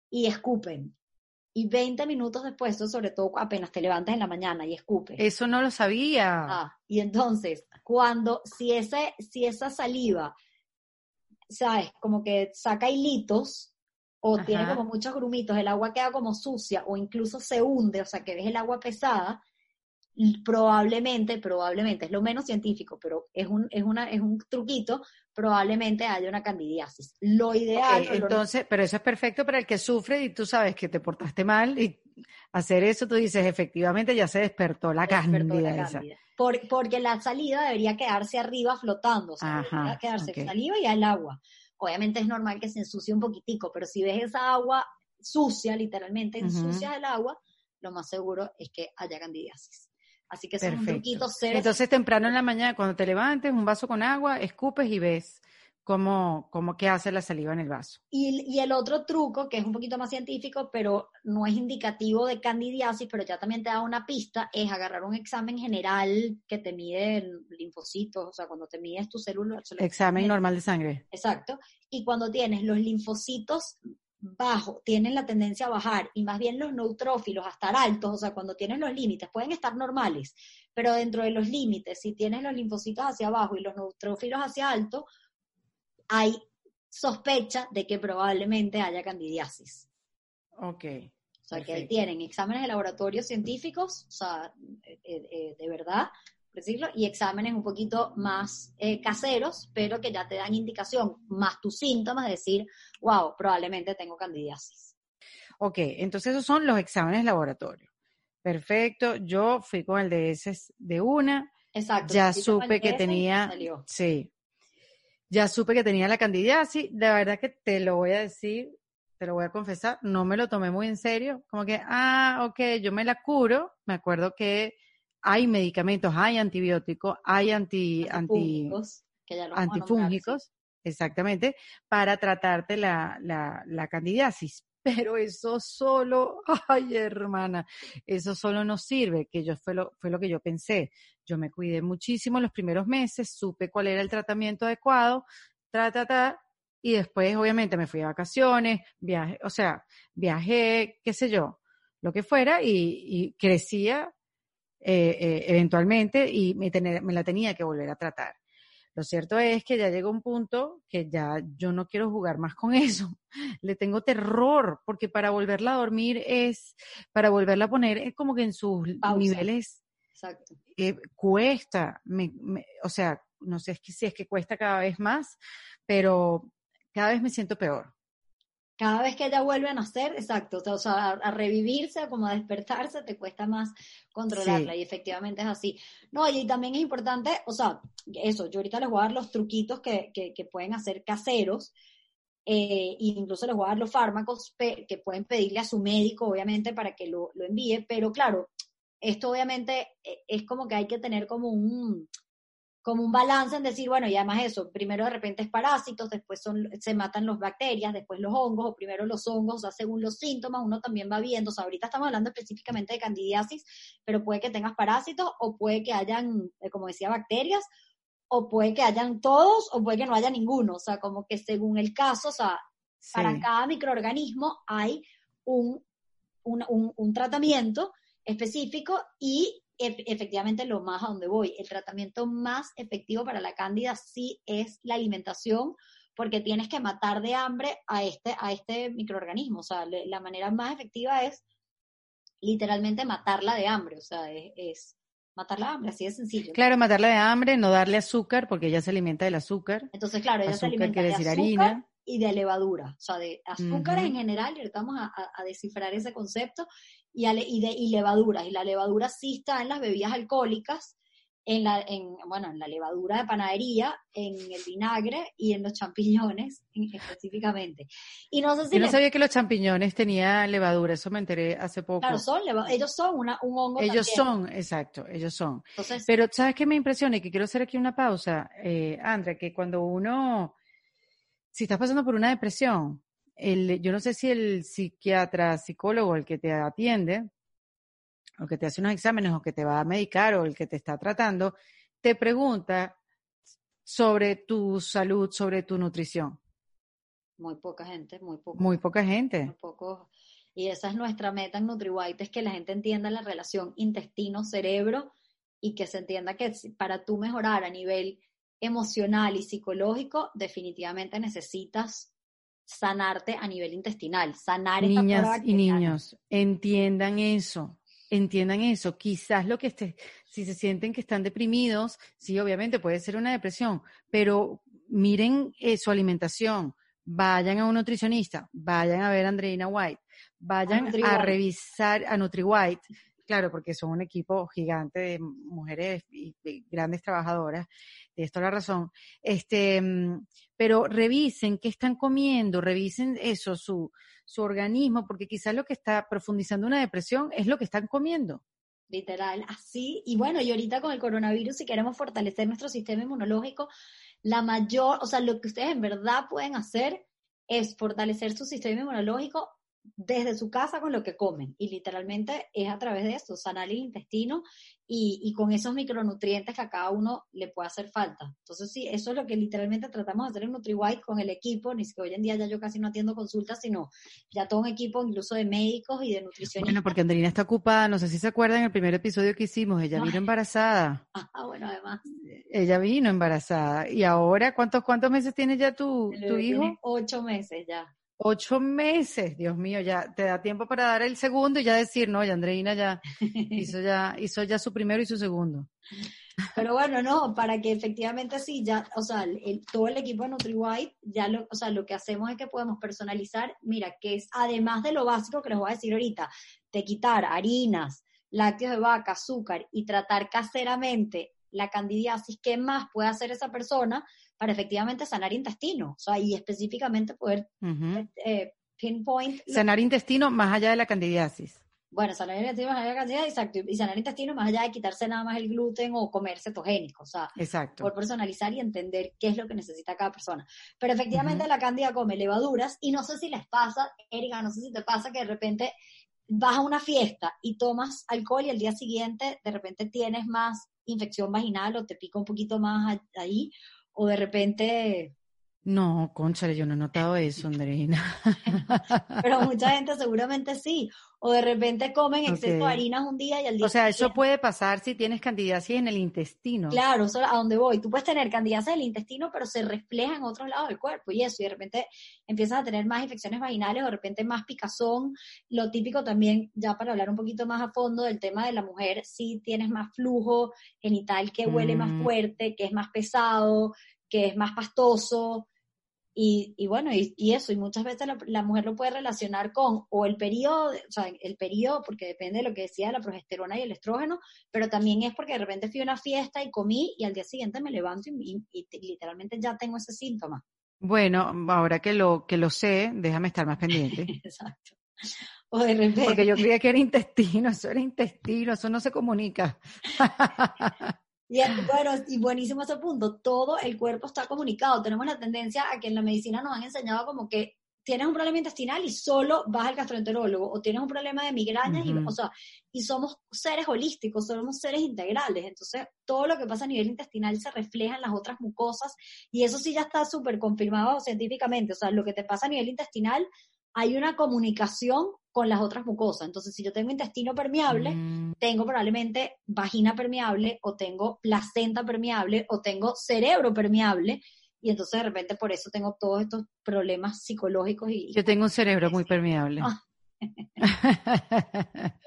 y escupen. Y 20 minutos después, sobre todo apenas te levantas en la mañana y escupes. Eso no lo sabía. Ah, y entonces, cuando, si, ese, si esa saliva, sabes, como que saca hilitos, o tiene Ajá. como muchos grumitos, el agua queda como sucia, o incluso se hunde, o sea, que ves el agua pesada, probablemente, probablemente, es lo menos científico, pero es un, es una, es un truquito, probablemente haya una candidiasis. Lo ideal, lo- entonces, pero eso es perfecto para el que sufre y tú sabes que te portaste mal y hacer eso tú dices, efectivamente ya se despertó la cándida. Por- porque la salida debería quedarse arriba flotando, o sea, Ajá, debería quedarse ok. saliva y al agua. Obviamente es normal que se ensucie un poquitico, pero si ves esa agua sucia, literalmente ensucia el agua, lo más seguro es que haya candidiasis. Así que eso es un Perfecto. truquito cero. Entonces temprano en la mañana, cuando te levantes, un vaso con agua, escupes y ves. cómo, cómo qué hace la saliva en el vaso. Y, y, el otro truco, que es un poquito más científico, pero no es indicativo de candidiasis, pero ya también te da una pista, es agarrar un examen general que te mide linfocitos, o sea, cuando te mides tus células. Examen normal de sangre. Exacto. Y cuando tienes los linfocitos bajo, tienen la tendencia a bajar y más bien los neutrófilos a estar altos, o sea, cuando tienen los límites, pueden estar normales, pero dentro de los límites, si tienes los linfocitos hacia abajo y los neutrófilos hacia alto, hay sospecha de que probablemente haya candidiasis. Ok. O sea, que tienen exámenes de laboratorio científicos, o sea, eh, eh, de verdad, decirlo, y exámenes un poquito más caseros, pero que ya te dan indicación, más tus síntomas, de decir, wow, probablemente tengo candidiasis. Ok, entonces esos son los exámenes laboratorio. Perfecto, yo fui con el DS de una. Exacto. Ya supe que tenía, sí, ya supe que tenía la candidiasis. De verdad que te lo voy a decir, te lo voy a confesar, no me lo tomé muy en serio. Como que, ah, ok, yo me la curo. Me acuerdo que hay medicamentos, hay antibióticos, hay anti, antifúngicos, antifúngicos exactamente, para tratarte la, la, la candidiasis pero eso solo, ay hermana, eso solo no sirve, que yo fue lo, fue lo que yo pensé. Yo me cuidé muchísimo los primeros meses, supe cuál era el tratamiento adecuado, tra, ta, y después obviamente me fui a vacaciones, viaje, o sea, viajé, qué sé yo, lo que fuera, y, crecía eh, eh, eventualmente y me, me la tenía que volver a tratar. Lo cierto es que ya llegó un punto que ya yo no quiero jugar más con eso. Le tengo terror, porque para volverla a dormir es, para volverla a poner es como que en sus niveles Exacto. Eh, cuesta, o sea, no sé si es que cuesta cada vez más, pero cada vez me siento peor cada vez que ella vuelve a nacer, exacto, o sea, a, revivirse, como a despertarse, te cuesta más controlarla y efectivamente es así. No, y también es importante, o sea, eso, yo ahorita les voy a dar los truquitos que, que, pueden hacer caseros, eh, incluso les voy a dar los fármacos que pueden pedirle a su médico, obviamente, para que lo, lo envíe, pero claro, esto obviamente eh, es como que hay que tener como un, como un balance en decir, bueno, y además eso, primero de repente es parásitos, después son, se matan los bacterias, después los hongos, o primero los hongos, o sea, según los síntomas, uno también va viendo, o sea, ahorita estamos hablando específicamente de candidiasis, pero puede que tengas parásitos, o puede que hayan, eh, como decía, bacterias, o puede que hayan todos, o puede que no haya ninguno, o sea, como que según el caso, o sea, para cada microorganismo hay un, un, un, un tratamiento específico y efectivamente lo más a donde voy. El tratamiento más efectivo para la cándida sí es la alimentación, porque tienes que matar de hambre a este, a este microorganismo. O sea, la manera más efectiva es literalmente matarla de hambre. O sea, es, matarla de hambre, así de sencillo. Claro, matarla de hambre, no darle azúcar, porque ella se alimenta del azúcar. Entonces, claro, ella se alimenta de azúcar harina. y de levadura, o sea, de azúcar en general, y ahorita vamos a, descifrar ese concepto, y, y, de, y levaduras. Y la levadura sí está en las bebidas alcohólicas, en la, en, bueno, en la levadura de panadería, en el vinagre y en los champiñones específicamente. Y no sé si Yo no sabía que los champiñones tenían levadura, eso me enteré hace poco. Claro, son ellos son una, un hongo Ellos son, exacto, ellos son. Pero ¿sabes qué me impresiona? Y que quiero hacer aquí una pausa, eh, Andrea, que cuando uno, si estás pasando por una depresión, el, yo no sé si el psiquiatra, psicólogo, el que te atiende, o que te hace unos exámenes, o que te va a medicar, o el que te está tratando, te pregunta sobre tu salud, sobre tu nutrición. Muy poca gente, muy poco. Muy poca gente. Muy poco. Y esa es nuestra meta en NutriWhite, es que la gente entienda la relación intestino-cerebro y que se entienda que para tú mejorar a nivel emocional y psicológico, definitivamente necesitas sanarte a nivel intestinal, sanar Niñas y niños, entiendan eso, entiendan eso. Quizás lo que esté, si se sienten que están deprimidos, sí, obviamente puede ser una depresión, pero miren eh, su alimentación, vayan a un nutricionista, vayan a ver a Andreina White, vayan a, revisar a NutriWhite, claro, porque son un equipo gigante de mujeres y grandes trabajadoras, de esto la razón, este, mm, pero revisen qué están comiendo, revisen eso, su, su organismo, porque quizás lo que está profundizando una depresión es lo que están comiendo. Literal, así. Y bueno, y ahorita con el coronavirus, si queremos fortalecer nuestro sistema inmunológico, la mayor, o sea, lo que ustedes en verdad pueden hacer es fortalecer su sistema inmunológico desde su casa con lo que comen. Y literalmente es a través de eso, sanar el intestino y, y, con esos micronutrientes que a cada uno le puede hacer falta. Entonces, sí, eso es lo que literalmente tratamos de hacer en NutriWhite con el equipo. Ni siquiera hoy en día ya yo casi no atiendo consultas, sino ya todo un equipo incluso de médicos y de nutricionistas. Bueno, porque Andrina está ocupada, no sé si se acuerdan el primer episodio que hicimos, ella vino embarazada. Ah, bueno, además. Ella vino embarazada. ¿Y ahora cuántos, cuántos meses tiene ya tu, tu hijo? Ocho meses ya. Ocho meses, Dios mío, ya te da tiempo para dar el segundo y ya decir, no, ya Andreina ya hizo ya, hizo ya su primero y su segundo. Pero bueno, no, para que efectivamente sí, ya, o sea, el, todo el equipo de NutriWhite, ya lo, o sea, lo que hacemos es que podemos personalizar, mira, que es además de lo básico que les voy a decir ahorita, de quitar harinas, lácteos de vaca, azúcar y tratar caseramente la candidiasis, ¿qué más puede hacer esa persona para efectivamente sanar intestino? O sea, y específicamente poder eh, pinpoint. Sanar intestino más allá de la candidiasis. Bueno, sanar intestino más allá de la candidiasis, exacto. Y sanar intestino más allá de quitarse nada más el gluten o comer cetogénico. O sea, exacto. por personalizar y entender qué es lo que necesita cada persona. Pero efectivamente la candida come levaduras y no sé si les pasa, Erika, no sé si te pasa que de repente vas a una fiesta y tomas alcohol y al día siguiente de repente tienes más infección vaginal o te pica un poquito más ahí, o de repente... No, conchale, yo no he notado eso, Andreina. Pero mucha gente seguramente sí o de repente comen exceso de harinas un día y al día O sea, eso puede pasar si tienes candidiasis en el intestino. Claro, eso a donde voy. Tú puedes tener candidiasis en el intestino, pero se refleja en otros lados del cuerpo y eso, y de repente empiezas a tener más infecciones vaginales o de repente más picazón. Lo típico también, ya para hablar un poquito más a fondo del tema de la mujer, si tienes más flujo genital que huele más mm. fuerte, que es más pesado, que es más pastoso, y, y, bueno, y, y, eso, y muchas veces la, la, mujer lo puede relacionar con o el periodo, o sea, el periodo, porque depende de lo que decía la progesterona y el estrógeno, pero también es porque de repente fui a una fiesta y comí y al día siguiente me levanto y, y literalmente ya tengo ese síntoma. Bueno, ahora que lo, que lo sé, déjame estar más pendiente. Exacto. O de repente. Porque yo creía que era intestino, eso era intestino, eso no se comunica. Y bueno, y buenísimo ese punto, todo el cuerpo está comunicado. Tenemos la tendencia a que en la medicina nos han enseñado como que tienes un problema intestinal y solo vas al gastroenterólogo, o tienes un problema de migrañas, y, o sea, y somos seres holísticos, somos seres integrales, entonces todo lo que pasa a nivel intestinal se refleja en las otras mucosas, y eso sí ya está súper confirmado científicamente, o sea, lo que te pasa a nivel intestinal, hay una comunicación con las otras mucosas. Entonces, si yo tengo intestino permeable, mm. tengo probablemente vagina permeable o tengo placenta permeable o tengo cerebro permeable y entonces de repente por eso tengo todos estos problemas psicológicos y... Yo tengo un cerebro muy permeable. Ah.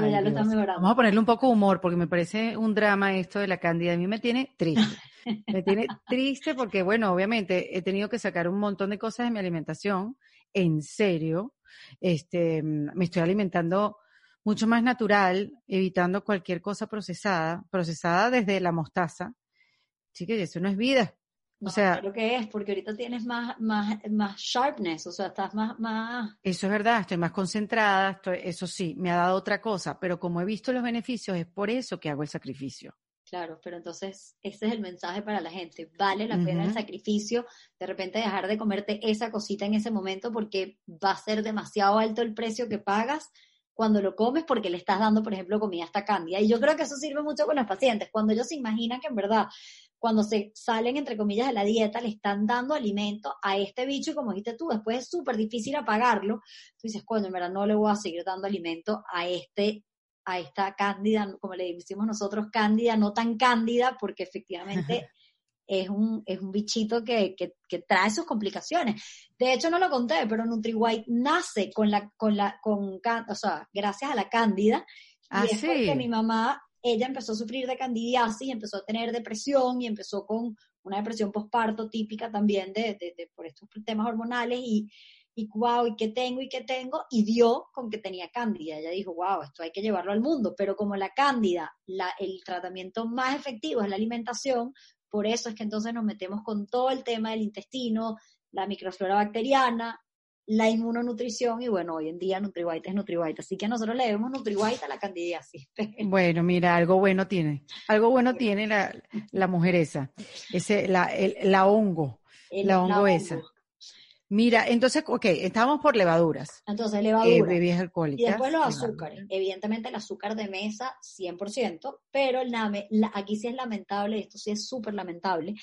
ya lo Vamos a ponerle un poco de humor porque me parece un drama esto de la cándida. A mí me tiene triste. me tiene triste porque, bueno, obviamente he tenido que sacar un montón de cosas de mi alimentación en serio. Este, me estoy alimentando mucho más natural, evitando cualquier cosa procesada, procesada desde la mostaza. Sí que eso no es vida. O sea, lo que es, porque ahorita tienes más, más, más sharpness, o sea, estás más, más... Eso es verdad, estoy más concentrada, estoy, eso sí, me ha dado otra cosa, pero como he visto los beneficios, es por eso que hago el sacrificio. Claro, pero entonces ese es el mensaje para la gente. Vale la pena el sacrificio, de repente dejar de comerte esa cosita en ese momento porque va a ser demasiado alto el precio que pagas cuando lo comes porque le estás dando, por ejemplo, comida hasta candia. Y yo creo que eso sirve mucho con los pacientes. Cuando ellos se imaginan que en verdad, cuando se salen, entre comillas, de la dieta, le están dando alimento a este bicho y como dijiste tú, después es súper difícil apagarlo. Tú dices, coño, en verdad no le voy a seguir dando alimento a este a esta cándida, como le decimos nosotros, cándida, no tan cándida, porque efectivamente es un, es un bichito que, que, que, trae sus complicaciones. De hecho, no lo conté, pero NutriWhite nace con la, con la, con, o sea, gracias a la cándida. Ah, y es porque mi mamá, ella empezó a sufrir de candidiasis, empezó a tener depresión y empezó con una depresión postparto típica también de, de, de por estos temas hormonales y y wow, ¿y qué tengo y qué tengo? Y dio con que tenía cándida. Ella dijo, wow, esto hay que llevarlo al mundo. Pero como la cándida, la, el tratamiento más efectivo es la alimentación, por eso es que entonces nos metemos con todo el tema del intestino, la microflora bacteriana, la inmunonutrición y bueno, hoy en día NutriWhite es NutriWhite, así que nosotros le debemos NutriWhite a la candidiasis. Bueno, mira, algo bueno tiene, algo bueno tiene la, la mujer esa, ese, la, el, la hongo, El- la hongo esa. Mira, entonces, ok, estábamos por levaduras, Entonces, eh, levadura. bebidas y alcohólicas. después los levaduras. azúcares. Evidentemente el azúcar de mesa, 100%, pero el name, la- aquí sí es lamentable, esto sí es súper lamentable,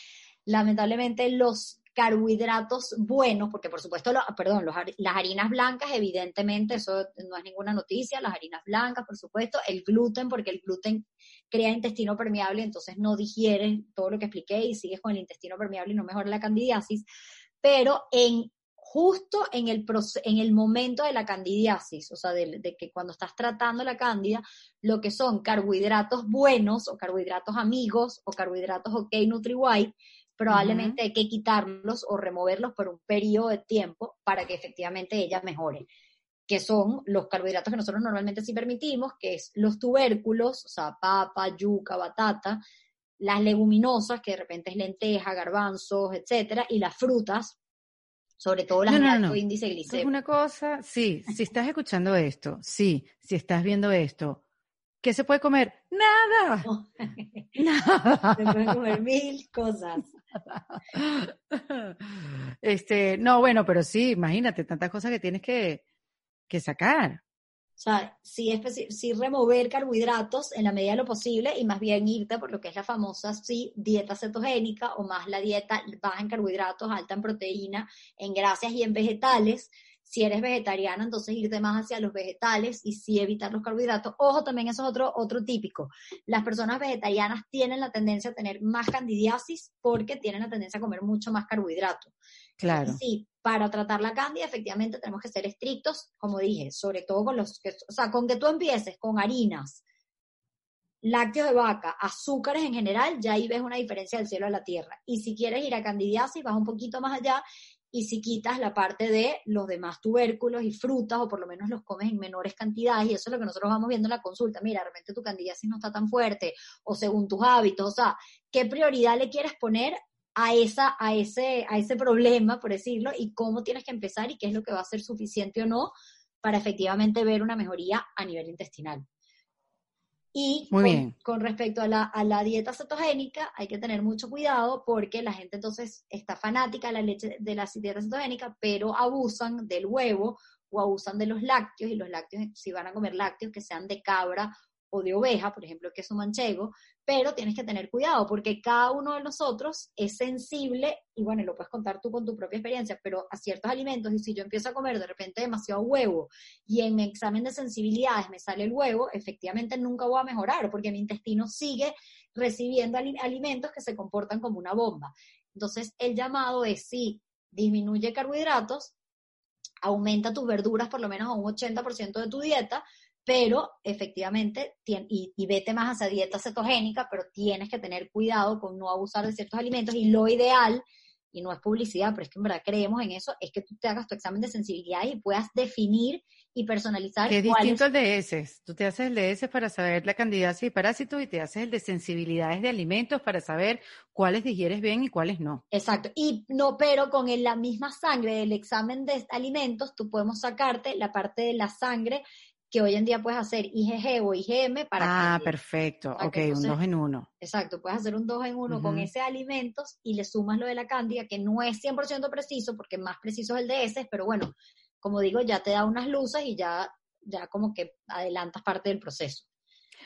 lamentablemente los carbohidratos buenos, porque por supuesto, lo- perdón, los las harinas blancas, evidentemente, eso no es ninguna noticia, las harinas blancas, por supuesto, el gluten, porque el gluten crea intestino permeable, entonces no digieres todo lo que expliqué y sigues con el intestino permeable y no mejora la candidiasis, pero en justo en el, en el momento de la candidiasis, o sea, de, de que cuando estás tratando la cándida, lo que son carbohidratos buenos o carbohidratos amigos o carbohidratos ok NutriWhite, probablemente hay que quitarlos o removerlos por un periodo de tiempo para que efectivamente ella mejore que son los carbohidratos que nosotros normalmente sí permitimos, que es los tubérculos, o sea, papa, yuca, batata, las leguminosas, que de repente es lenteja, garbanzos, etcétera, y las frutas, sobre todo las No, de no, alto no. índice Esto es glicémico. una cosa, sí, si estás escuchando esto, sí, si estás viendo esto, ¿qué se puede comer? Nada, nada. se pueden comer mil cosas. Este, no, bueno, pero sí, imagínate, tantas cosas que tienes que, que sacar. O sea, sí, sí remover carbohidratos en la medida de lo posible y más bien irte por lo que es la famosa sí, dieta cetogénica o más la dieta baja en carbohidratos, alta en proteína, en grasas y en vegetales. Si eres vegetariana, entonces irte más hacia los vegetales y sí evitar los carbohidratos. Ojo, también eso es otro, otro típico. Las personas vegetarianas tienen la tendencia a tener más candidiasis porque tienen la tendencia a comer mucho más carbohidratos. Claro. Sí, para tratar la cándida efectivamente tenemos que ser estrictos, como dije, sobre todo con los que, o sea, con que tú empieces con harinas, lácteos de vaca, azúcares en general, ya ahí ves una diferencia del cielo a la tierra. Y si quieres ir a candidiasis, vas un poquito más allá y si quitas la parte de los demás tubérculos y frutas, o por lo menos los comes en menores cantidades, y eso es lo que nosotros vamos viendo en la consulta, mira, de repente tu candidiasis no está tan fuerte, o según tus hábitos, o sea, ¿qué prioridad le quieres poner a, esa, a, ese, a ese problema, por decirlo, y cómo tienes que empezar y qué es lo que va a ser suficiente o no para efectivamente ver una mejoría a nivel intestinal. Y Muy con, bien. con respecto a la, a la dieta cetogénica, hay que tener mucho cuidado porque la gente entonces está fanática de la leche de la dieta cetogénica, pero abusan del huevo o abusan de los lácteos, y los lácteos, si van a comer lácteos, que sean de cabra o de oveja, por ejemplo, queso manchego, pero tienes que tener cuidado porque cada uno de nosotros es sensible, y bueno, lo puedes contar tú con tu propia experiencia, pero a ciertos alimentos, y si yo empiezo a comer de repente demasiado huevo y en mi examen de sensibilidades me sale el huevo, efectivamente nunca voy a mejorar porque mi intestino sigue recibiendo ali- alimentos que se comportan como una bomba. Entonces, el llamado es sí, disminuye carbohidratos, aumenta tus verduras por lo menos a un 80% de tu dieta, pero efectivamente, y, y vete más hacia dieta cetogénica, pero tienes que tener cuidado con no abusar de ciertos alimentos y lo ideal, y no es publicidad, pero es que en verdad creemos en eso, es que tú te hagas tu examen de sensibilidad y puedas definir y personalizar Que es distinto al de heces. Tú te haces el de heces para saber la candidiasis y parásitos y te haces el de sensibilidades de alimentos para saber cuáles digieres bien y cuáles no. Exacto. Y no, pero con el- la misma sangre del examen de alimentos, tú podemos sacarte la parte de la sangre que hoy en día puedes hacer IgG o IgM para Ah, perfecto. Para Ok, que un entonces- dos en uno. Exacto, puedes hacer un 2 en 1 con Ujú. ese alimentos y le sumas lo de la cándida, que no es 100% preciso, porque más preciso es el de ese, pero bueno, como digo, ya te da unas luces y ya, ya como que adelantas parte del proceso.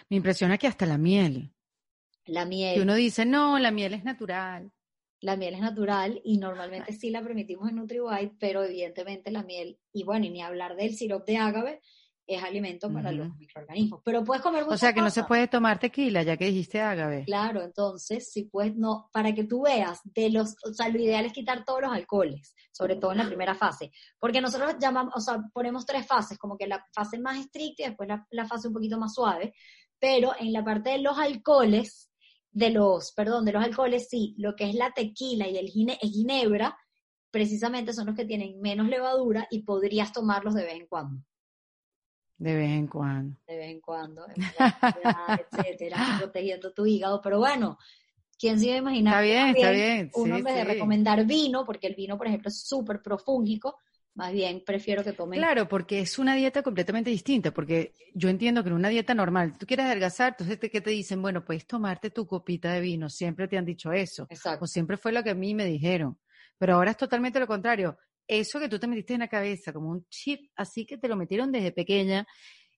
Me impresiona que hasta la miel. La miel, uno dice, no, la miel es natural. la miel es natural y normalmente sí la permitimos en NutriWhite, pero evidentemente la miel, y bueno, y ni hablar del sirope de ágave, es alimento para los microorganismos. Pero puedes comer O muchas sea que no se puede tomar tequila, ya que dijiste ágave. Claro, entonces, si puedes, no, para que tú veas, de los, o sea, lo ideal es quitar todos los alcoholes, sobre todo en la primera fase, porque nosotros llamamos, o sea, ponemos tres fases, como que la fase más estricta y después la, la fase un poquito más suave, pero en la parte de los alcoholes, de los, perdón, de los alcoholes, sí, lo que es la tequila y el gine- ginebra, precisamente son los que tienen menos levadura y podrías tomarlos de vez en cuando De vez en cuando. de vez en cuando, etcétera, protegiendo tu hígado. Pero bueno, ¿quién se iba a imaginar? Está bien, está bien. Uno sí, en vez de recomendar vino, porque el vino, por ejemplo, es súper profúngico, Más bien, prefiero que tomen. Claro, porque es una dieta completamente distinta, porque yo entiendo que en una dieta normal, tú quieres adelgazar, entonces, ¿qué te dicen? Bueno, puedes tomarte tu copita de vino, siempre te han dicho eso. Exacto. O siempre fue lo que a mí me dijeron. Pero ahora es totalmente lo contrario. Eso que tú te metiste en la cabeza, como un chip, así que te lo metieron desde pequeña,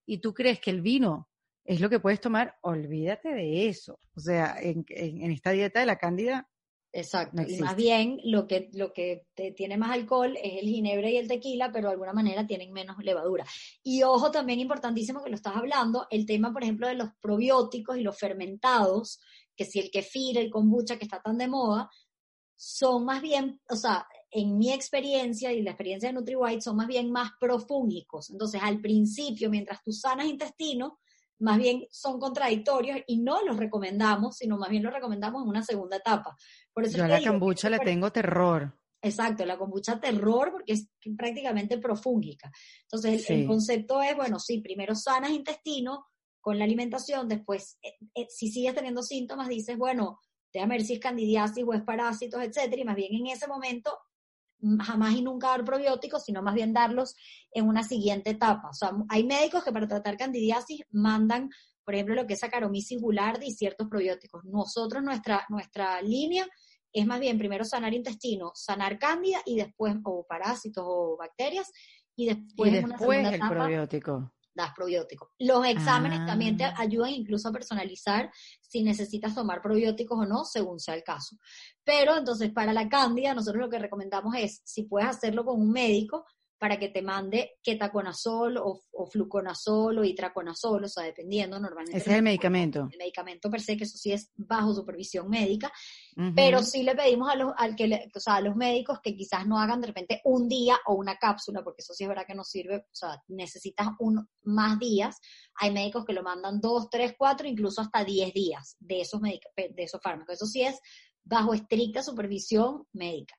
y tú crees que el vino es lo que puedes tomar, olvídate de eso. O sea, en, en- en esta dieta de la cándida, Exacto. No y más bien lo que, lo que te- tiene más alcohol es el ginebra y el tequila, pero de alguna manera tienen menos levadura. Y ojo, también importantísimo que lo estás hablando, el tema, por ejemplo, de los probióticos y los fermentados, que si el kefir, el kombucha, que está tan de moda, son más bien, o sea, en mi experiencia y la experiencia de NutriWhite, son más bien más profúngicos. Entonces, al principio, mientras tú sanas intestino, más bien son contradictorios y no los recomendamos, sino más bien los recomendamos en una segunda etapa. Por eso yo a la digo kombucha le tengo terror. Exacto, la kombucha terror porque es prácticamente profúngica. Entonces, el, concepto es, bueno, sí, primero sanas intestino con la alimentación, después, eh, eh, si sigues teniendo síntomas, dices, bueno, déjame ver si es candidiasis o es parásitos, etcétera, y más bien en ese momento jamás y nunca dar probióticos, sino más bien darlos en una siguiente etapa. O sea, hay médicos que para tratar candidiasis mandan, por ejemplo, lo que es Saccharomyces boulardii y ciertos probióticos. Nosotros, nuestra, nuestra línea es más bien primero sanar intestino, sanar cándida y después, o parásitos o bacterias, y después, y una después segunda el etapa probiótico. Das probióticos. Los exámenes también te Ah. ayudan incluso a personalizar si necesitas tomar probióticos o no, según sea el caso. Pero entonces para la cándida, nosotros lo que recomendamos es, si puedes hacerlo con un médico, para que te mande ketaconazol o, o fluconazol o itraconazol, o sea, dependiendo normalmente. Ese es el medicamento. El medicamento per se, que eso sí es bajo supervisión médica, pero sí le pedimos a los, al que le- o sea, a los médicos que quizás no hagan de repente un día o una cápsula, porque eso sí es verdad que no sirve, o sea, necesitas un, más días. Hay médicos que lo mandan dos, tres, cuatro, incluso hasta diez días de esos, de esos fármacos. Eso sí es bajo estricta supervisión médica.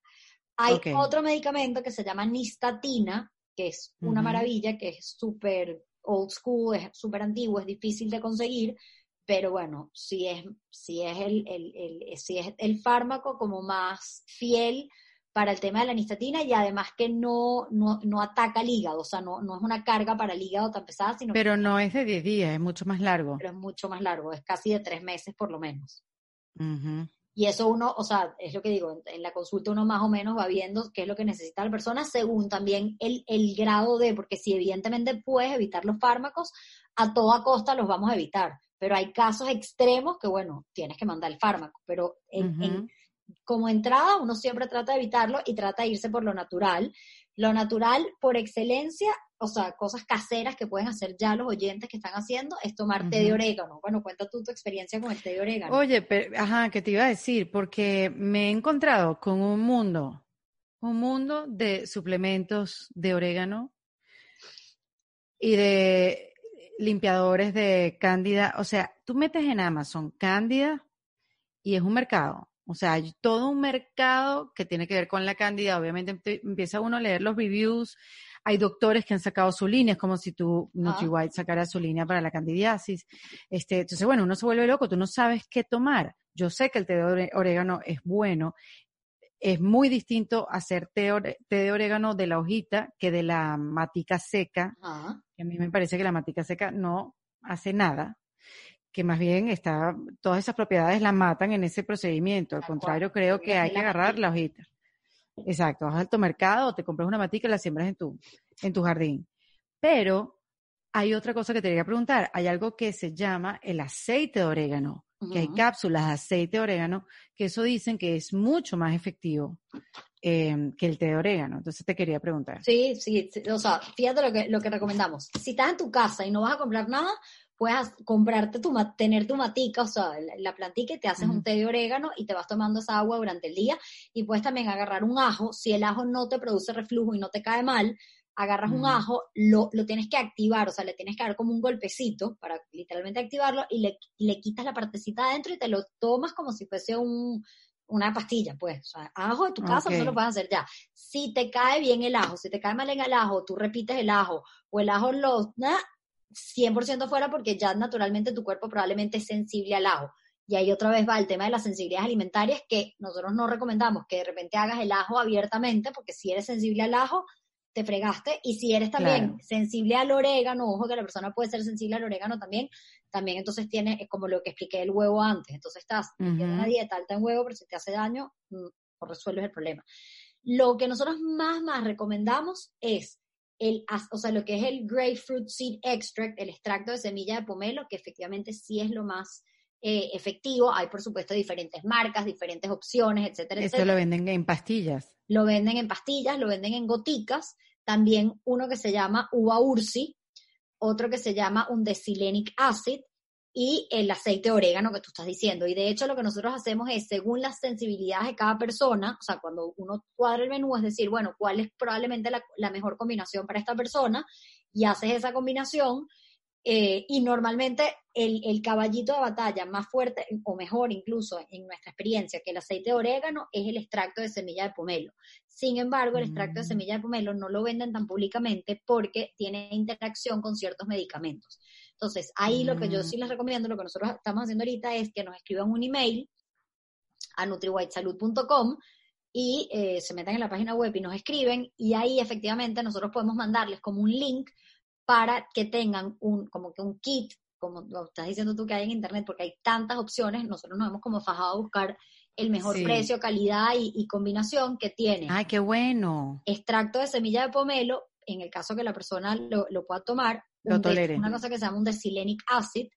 Hay otro medicamento que se llama nistatina, que es una maravilla, que es súper old school, es súper antiguo, es difícil de conseguir, pero bueno, si es, si es el, el, el- si es el fármaco como más fiel para el tema de la nistatina y además que no, no, no ataca el hígado, o sea, no, no es una carga para el hígado tan pesada, sino Pero no es de 10 días, es mucho más largo. que es mucho más largo, es casi de tres meses por lo menos. Ujú. Y eso uno, o sea, es lo que digo, en, la consulta uno más o menos va viendo qué es lo que necesita la persona según también el, el grado de, porque si evidentemente puedes evitar los fármacos, a toda costa los vamos a evitar. Pero hay casos extremos que, bueno, tienes que mandar el fármaco. Pero en- en- Ujú. como entrada uno siempre trata de evitarlo y trata de irse por lo natural. Lo natural por excelencia, o sea, cosas caseras que pueden hacer ya los oyentes que están haciendo, es tomar té de orégano. Bueno, cuenta tú tu experiencia con el té de orégano. Oye, pero, ajá, que te iba a decir, porque me he encontrado con un mundo, un mundo de suplementos de orégano y de limpiadores de cándida. O sea, tú metes en Amazon cándida y es un mercado. O sea, hay todo un mercado que tiene que ver con la cándida. Obviamente empieza uno a leer los reviews. Hay doctores que han sacado su línea, es como si tú, NutriWhite, sacara su línea para la candidiasis. Este, entonces, bueno, uno se vuelve loco, tú no sabes qué tomar. Yo sé que el té de orégano es bueno. Es muy distinto hacer té, té de orégano de la hojita que de la matica seca. Que a mí me parece que la matica seca no hace nada, que más bien está, todas esas propiedades las matan en ese procedimiento. Al contrario, creo que hay que agarrar la hojita. Exacto, vas al automercado, te compras una matica y la siembras en tu, en tu jardín. Pero hay otra cosa que te quería preguntar. Hay algo que se llama el aceite de orégano, que hay cápsulas de aceite de orégano, que eso dicen que es mucho más efectivo eh, que el té de orégano. Entonces te quería preguntar. Sí, sí, sí, o sea, fíjate lo que, lo que recomendamos. Si estás en tu casa y no vas a comprar nada, puedes comprarte tu, tener tu matica, o sea, la, la plantica y te haces un té de orégano y te vas tomando esa agua durante el día. Y puedes también agarrar un ajo. Si el ajo no te produce reflujo y no te cae mal, agarras un ajo, lo, lo tienes que activar, o sea, le tienes que dar como un golpecito para literalmente activarlo y le, le quitas la partecita adentro y te lo tomas como si fuese un, una pastilla, pues. O sea, ajo de tu casa, eso Ok. lo puedes hacer ya. Si te cae bien el ajo, si te cae mal en el ajo, tú repites el ajo o el ajo lo... nah, 100% fuera porque ya naturalmente tu cuerpo probablemente es sensible al ajo. Y ahí otra vez va el tema de las sensibilidades alimentarias que nosotros no recomendamos que de repente hagas el ajo abiertamente porque si eres sensible al ajo, te fregaste. Y si eres también Claro. sensible al orégano, ojo que la persona puede ser sensible al orégano también, también entonces tiene, es como lo que expliqué el huevo antes. Entonces estás haciendo Ujú. una dieta alta en huevo, pero si te hace daño, mm, no resuelves el problema. Lo que nosotros más, más recomendamos es el, o sea, lo que es el grapefruit seed extract, el extracto de semilla de pomelo, que efectivamente sí es lo más eh, efectivo. Hay, por supuesto, diferentes marcas, diferentes opciones, etcétera, Esto etcétera. lo venden en pastillas. Lo venden en pastillas, lo venden en goticas. También uno que se llama uva ursi, otro que se llama un decilenic acid y el aceite de orégano que tú estás diciendo. Y de hecho lo que nosotros hacemos es, según las sensibilidades de cada persona, o sea, cuando uno cuadra el menú, es decir, bueno, cuál es probablemente la, la mejor combinación para esta persona, y haces esa combinación, eh, y normalmente el, el caballito de batalla más fuerte, o mejor incluso en nuestra experiencia, que el aceite de orégano es el extracto de semilla de pomelo. Sin embargo, el extracto de Mm. semilla de pomelo no lo venden tan públicamente porque tiene interacción con ciertos medicamentos. Entonces, ahí lo que yo Mm. sí les recomiendo, lo que nosotros estamos haciendo ahorita es que nos escriban un email a nutriwhitesalud.com y eh, se metan en la página web y nos escriben y ahí efectivamente nosotros podemos mandarles como un link para que tengan un como que un kit, como lo estás diciendo tú que hay en internet, porque hay tantas opciones, nosotros nos hemos como fajado a buscar el mejor Sí. precio, calidad y, y combinación que tiene Ay, qué bueno. extracto de semilla de pomelo, en el caso que la persona lo, lo pueda tomar, Lo un de- tolere. una cosa que se llama un decilenic acid,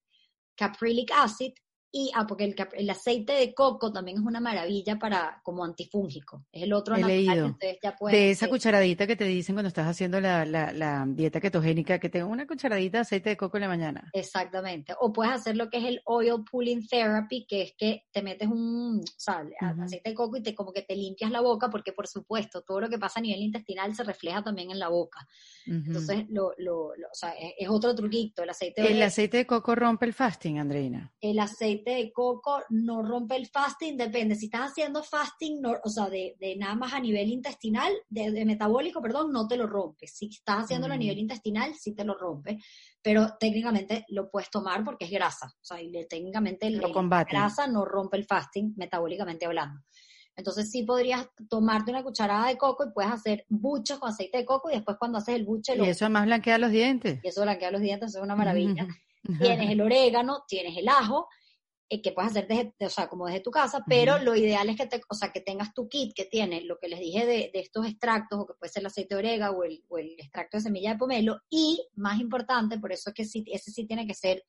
caprylic acid, y ah, porque el, el aceite de coco también es una maravilla para como antifúngico. Es el otro He leído. entonces ya pueden, De esa cucharadita que te dicen cuando estás haciendo la, la, la dieta ketogénica, que tengo una cucharadita de aceite de coco en la mañana. Exactamente. O puedes hacer lo que es el oil pulling therapy, que es que te metes un a- Ujú. aceite de coco y te como que te limpias la boca, porque por supuesto todo lo que pasa a nivel intestinal se refleja también en la boca. Entonces, lo, lo, lo- o sea, es, es otro truquito. El aceite de el aceite de coco rompe el fasting, Andreina. el aceite de coco no rompe el fasting, depende. Si estás haciendo fasting, no- o sea, de, de nada más a nivel intestinal, de, de metabólico, perdón, no te lo rompe. Si estás haciéndolo a Mm. nivel intestinal, sí te lo rompe, pero técnicamente lo puedes tomar porque es grasa. O sea, y le- técnicamente Lo combate. grasa no rompe el fasting metabólicamente hablando. Entonces sí podrías tomarte una cucharada de coco y puedes hacer buches con aceite de coco y después cuando haces el buche lo, Y eso además blanquea los dientes. y eso blanquea los dientes, eso es una maravilla tienes el orégano, tienes el ajo, eh, que puedes hacer desde, de- o sea, como desde tu casa, pero lo ideal es que te, o sea, que tengas tu kit que tiene lo que les dije de, de estos extractos, o que puede ser el aceite de orégano o el, o el extracto de semilla de pomelo, y más importante, por eso es que sí, ese sí tiene que ser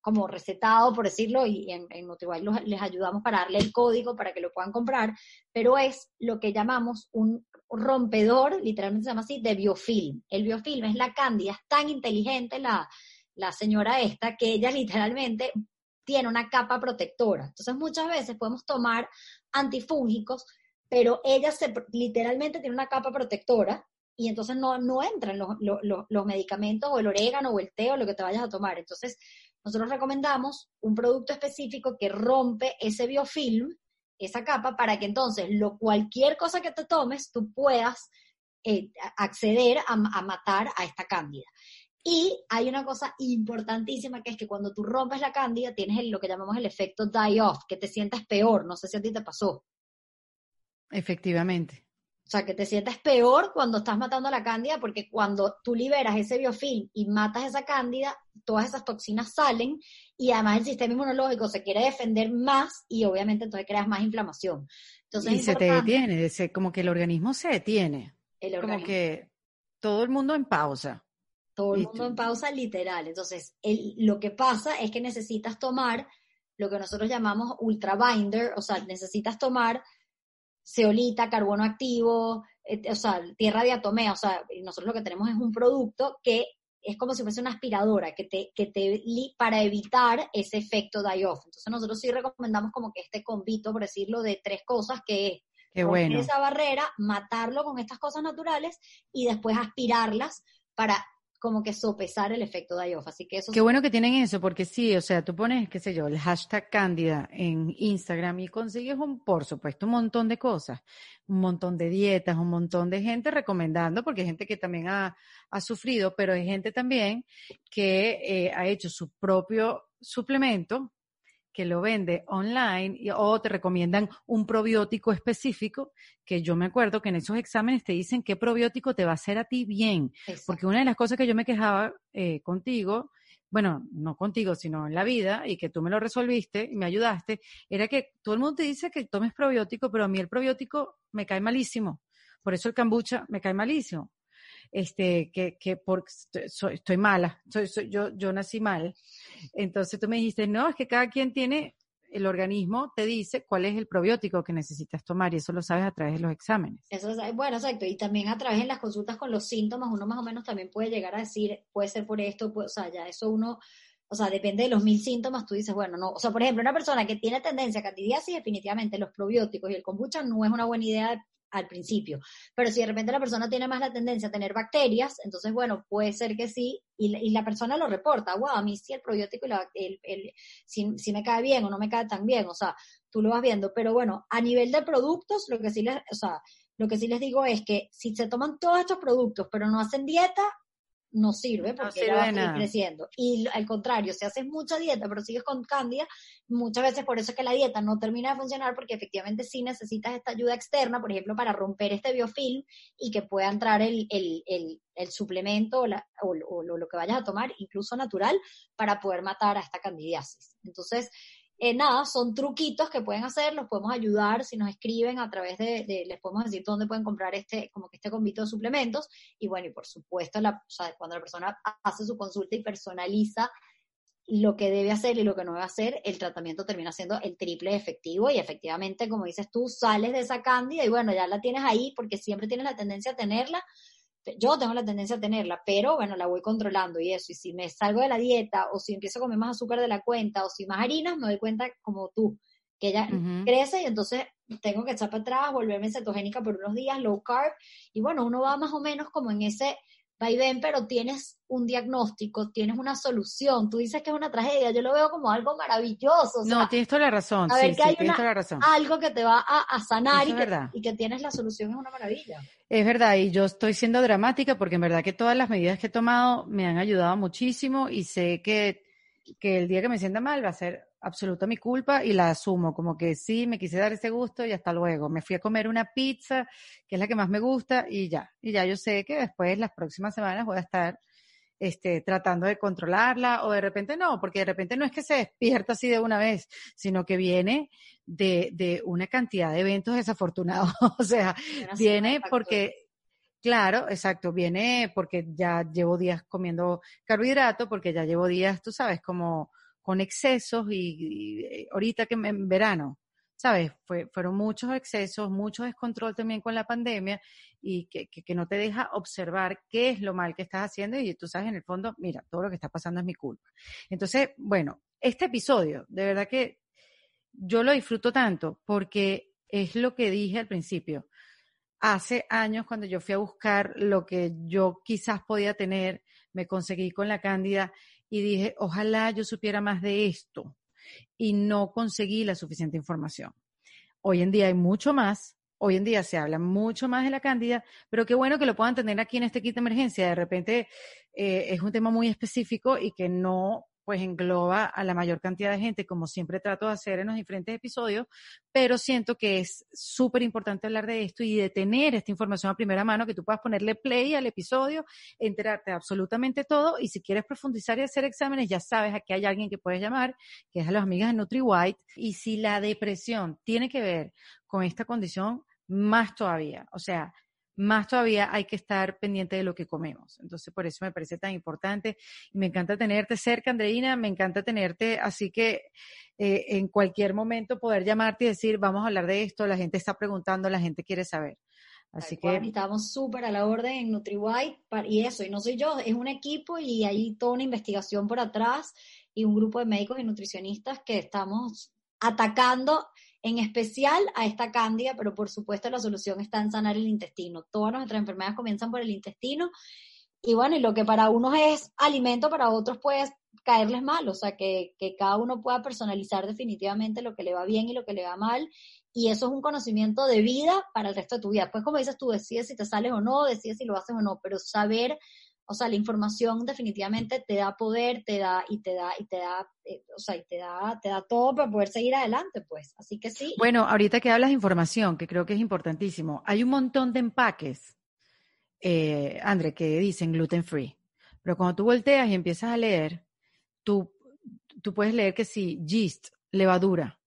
como recetado, por decirlo, y en, en los- les ayudamos para darle el código para que lo puedan comprar, pero es lo que llamamos un rompedor, literalmente se llama así, de biofilm. El biofilm es la cándida, es tan inteligente la, la señora esta que ella literalmente tiene una capa protectora. Entonces muchas veces podemos tomar antifúngicos, pero ella se, literalmente tiene una capa protectora y entonces no, no entran los, los, medicamentos o el orégano o el té o lo que te vayas a tomar. Entonces nosotros recomendamos un producto específico que rompe ese biofilm, esa capa, para que entonces lo, cualquier cosa que te tomes tú puedas eh, acceder a matar a esta cándida. Y hay una cosa importantísima que es que cuando tú rompes la cándida tienes el- lo que llamamos el efecto die-off, que te sientes peor, no sé si a ti te pasó. Efectivamente. O sea, que te sientes peor cuando estás matando a la cándida, porque cuando tú liberas ese biofilm y matas esa cándida, todas esas toxinas salen y además el sistema inmunológico se quiere defender más y obviamente entonces creas más inflamación. Entonces, y se te detiene, como que el organismo se detiene. el Como que todo el mundo en pausa. Todo el mundo en pausa literal. Entonces, el- lo que pasa es que necesitas tomar lo que nosotros llamamos ultra binder, o sea, necesitas tomar ceolita, carbono activo, eh, o sea, tierra diatomea, o sea, nosotros lo que tenemos es un producto que es como si fuese una aspiradora que te, que te para evitar ese efecto die-off. Entonces nosotros sí recomendamos como que este convito, por decirlo, de tres cosas que es Qué bueno. esa barrera, matarlo con estas cosas naturales y después aspirarlas para como que sopesar el efecto die-off. Así que eso Qué bueno que tienen eso, porque sí, o sea, tú pones, qué sé yo, el hashtag Cándida en Instagram y consigues un, por supuesto, un montón de cosas, un montón de dietas, un montón de gente recomendando, porque hay gente que también ha, ha sufrido, pero hay gente también que eh, ha hecho su propio suplemento que lo vende online y- o te recomiendan un probiótico específico, que yo me acuerdo que en esos exámenes te dicen qué probiótico te va a hacer a ti bien. Exacto. Porque una de las cosas que yo me quejaba eh, contigo, bueno, no contigo, sino en la vida, y que tú me lo resolviste y me ayudaste, era que todo el mundo te dice que tomes probiótico, pero a mí el probiótico me cae malísimo. Por eso el kombucha me cae malísimo. Este, que, que por, soy- estoy mala, soy, soy- yo, yo nací mal. Entonces tú me dijiste, no, es que cada quien tiene, el organismo te dice cuál es el probiótico que necesitas tomar y eso lo sabes a través de los exámenes. Eso es, bueno, exacto. Y también a través de las consultas con los síntomas, uno más o menos también puede llegar a decir, puede ser por esto, puede- o sea, ya eso uno, o sea, depende de los mil síntomas, tú dices, bueno, no, o sea, por ejemplo, una persona que tiene tendencia a candidiasis, definitivamente los probióticos y el kombucha no es una buena idea al principio. Pero si de repente la persona tiene más la tendencia a tener bacterias, entonces, bueno, puede ser que sí, y, la- y la persona lo reporta, wow, a mí sí el probiótico y la, el, el, si, si me cae bien o no me cae tan bien, o sea, tú lo vas viendo. Pero bueno, a nivel de productos, lo que sí les, o sea, lo que sí les digo es que si se toman todos estos productos pero no hacen dieta, no sirve porque sirve ella va a seguir creciendo. Y al contrario, si haces mucha dieta pero sigues con cándida, muchas veces por eso es que la dieta no termina de funcionar porque efectivamente sí necesitas esta ayuda externa, por ejemplo, para romper este biofilm y que pueda entrar el, el, el, el suplemento o, la- o- o lo que vayas a tomar, incluso natural, para poder matar a esta candidiasis. Entonces, eh, nada, son truquitos que pueden hacer, los podemos ayudar si nos escriben a través de, de- les podemos decir dónde pueden comprar este, como que este convito de suplementos, y bueno, y por supuesto, la, cuando la persona hace su consulta y personaliza lo que debe hacer y lo que no debe hacer, el tratamiento termina siendo el triple efectivo y efectivamente, como dices tú, sales de esa cándida y bueno, ya la tienes ahí porque siempre tienes la tendencia a tenerla. Yo tengo la tendencia a tenerla, pero bueno, la voy controlando y eso. Y si me salgo de la dieta o si empiezo a comer más azúcar de la cuenta o si más harinas, me doy cuenta como tú, que ella crece y entonces tengo que echar para atrás, volverme cetogénica por unos días, low carb. Y bueno, uno va más o menos como en ese vaivén, pero tienes un diagnóstico, tienes una solución. Tú dices que es una tragedia, yo lo veo como algo maravilloso. O sea, no, tienes toda la razón. a ver, sí, que sí, hay una- toda la razón. algo que te va a, a sanar y que, y que tienes la solución es una maravilla. Es verdad, y yo estoy siendo dramática porque en verdad que todas las medidas que he tomado me han ayudado muchísimo y sé que, que el día que me sienta mal va a ser absoluta mi culpa y la asumo, como que sí, me quise dar ese gusto y hasta luego. Me fui a comer una pizza, que es la que más me gusta, y ya. Y ya yo sé que después, las próximas semanas, voy a estar este, tratando de controlarla, o de repente no, porque de repente no es que se despierta así de una vez, sino que viene de, de una cantidad de eventos desafortunados. o sea, viene porque, claro, exacto, viene porque ya llevo días comiendo carbohidrato, porque ya llevo días, tú sabes, como con excesos y, eh, ahorita que en verano, ¿sabes? Fue, fueron muchos excesos, mucho descontrol también con la pandemia y que, que, que no te deja observar qué es lo mal que estás haciendo y tú sabes, en el fondo, mira, todo lo que está pasando es mi culpa. Entonces, bueno, este episodio, de verdad que yo lo disfruto tanto porque es lo que dije al principio. Hace años cuando yo fui a buscar lo que yo quizás podía tener, me conseguí con la cándida y dije, ojalá yo supiera más de esto y no conseguí la suficiente información. Hoy en día hay mucho más, hoy en día se habla mucho más de la cándida, pero qué bueno que lo puedan tener aquí en este kit de emergencia. De repente eh, es un tema muy específico y que no pues engloba a la mayor cantidad de gente, como siempre trato de hacer en los diferentes episodios, pero siento que es súper importante hablar de esto y de tener esta información a primera mano, que tú puedas ponerle play al episodio, enterarte absolutamente todo y si quieres profundizar y hacer exámenes, ya sabes, aquí hay alguien que puedes llamar, que es a las amigas de NutriWhite, y si la depresión tiene que ver con esta condición, más todavía, o sea, más todavía hay que estar pendiente de lo que comemos. Entonces, por eso me parece tan importante. Y me encanta tenerte cerca, Andreina, me encanta tenerte, así que eh, en cualquier momento poder llamarte y decir, vamos a hablar de esto, la gente está preguntando, la gente quiere saber. Así cual, que estamos súper a la orden en NutriWhite y eso, y no soy yo, es un equipo y hay toda una investigación por atrás y un grupo de médicos y nutricionistas que estamos atacando en especial a esta cándida, pero por supuesto la solución está en sanar el intestino. Todas nuestras enfermedades comienzan por el intestino y bueno, y lo que para unos es alimento, para otros puede caerles mal, o sea, que, que cada uno pueda personalizar definitivamente lo que le va bien y lo que le va mal y eso es un conocimiento de vida para el resto de tu vida. Después, como dices tú, decides si te sales o no, decides si lo haces o no, pero saber O sea, la información definitivamente te da poder, te da y te da y te da, eh, o sea, y te da, te da todo para poder seguir adelante, pues. Así que sí. Bueno, ahorita que hablas de información, que creo que es importantísimo, hay un montón de empaques, eh, André, que dicen gluten free. Pero cuando tú volteas y empiezas a leer, tú, tú puedes leer que sí, yeast, levadura,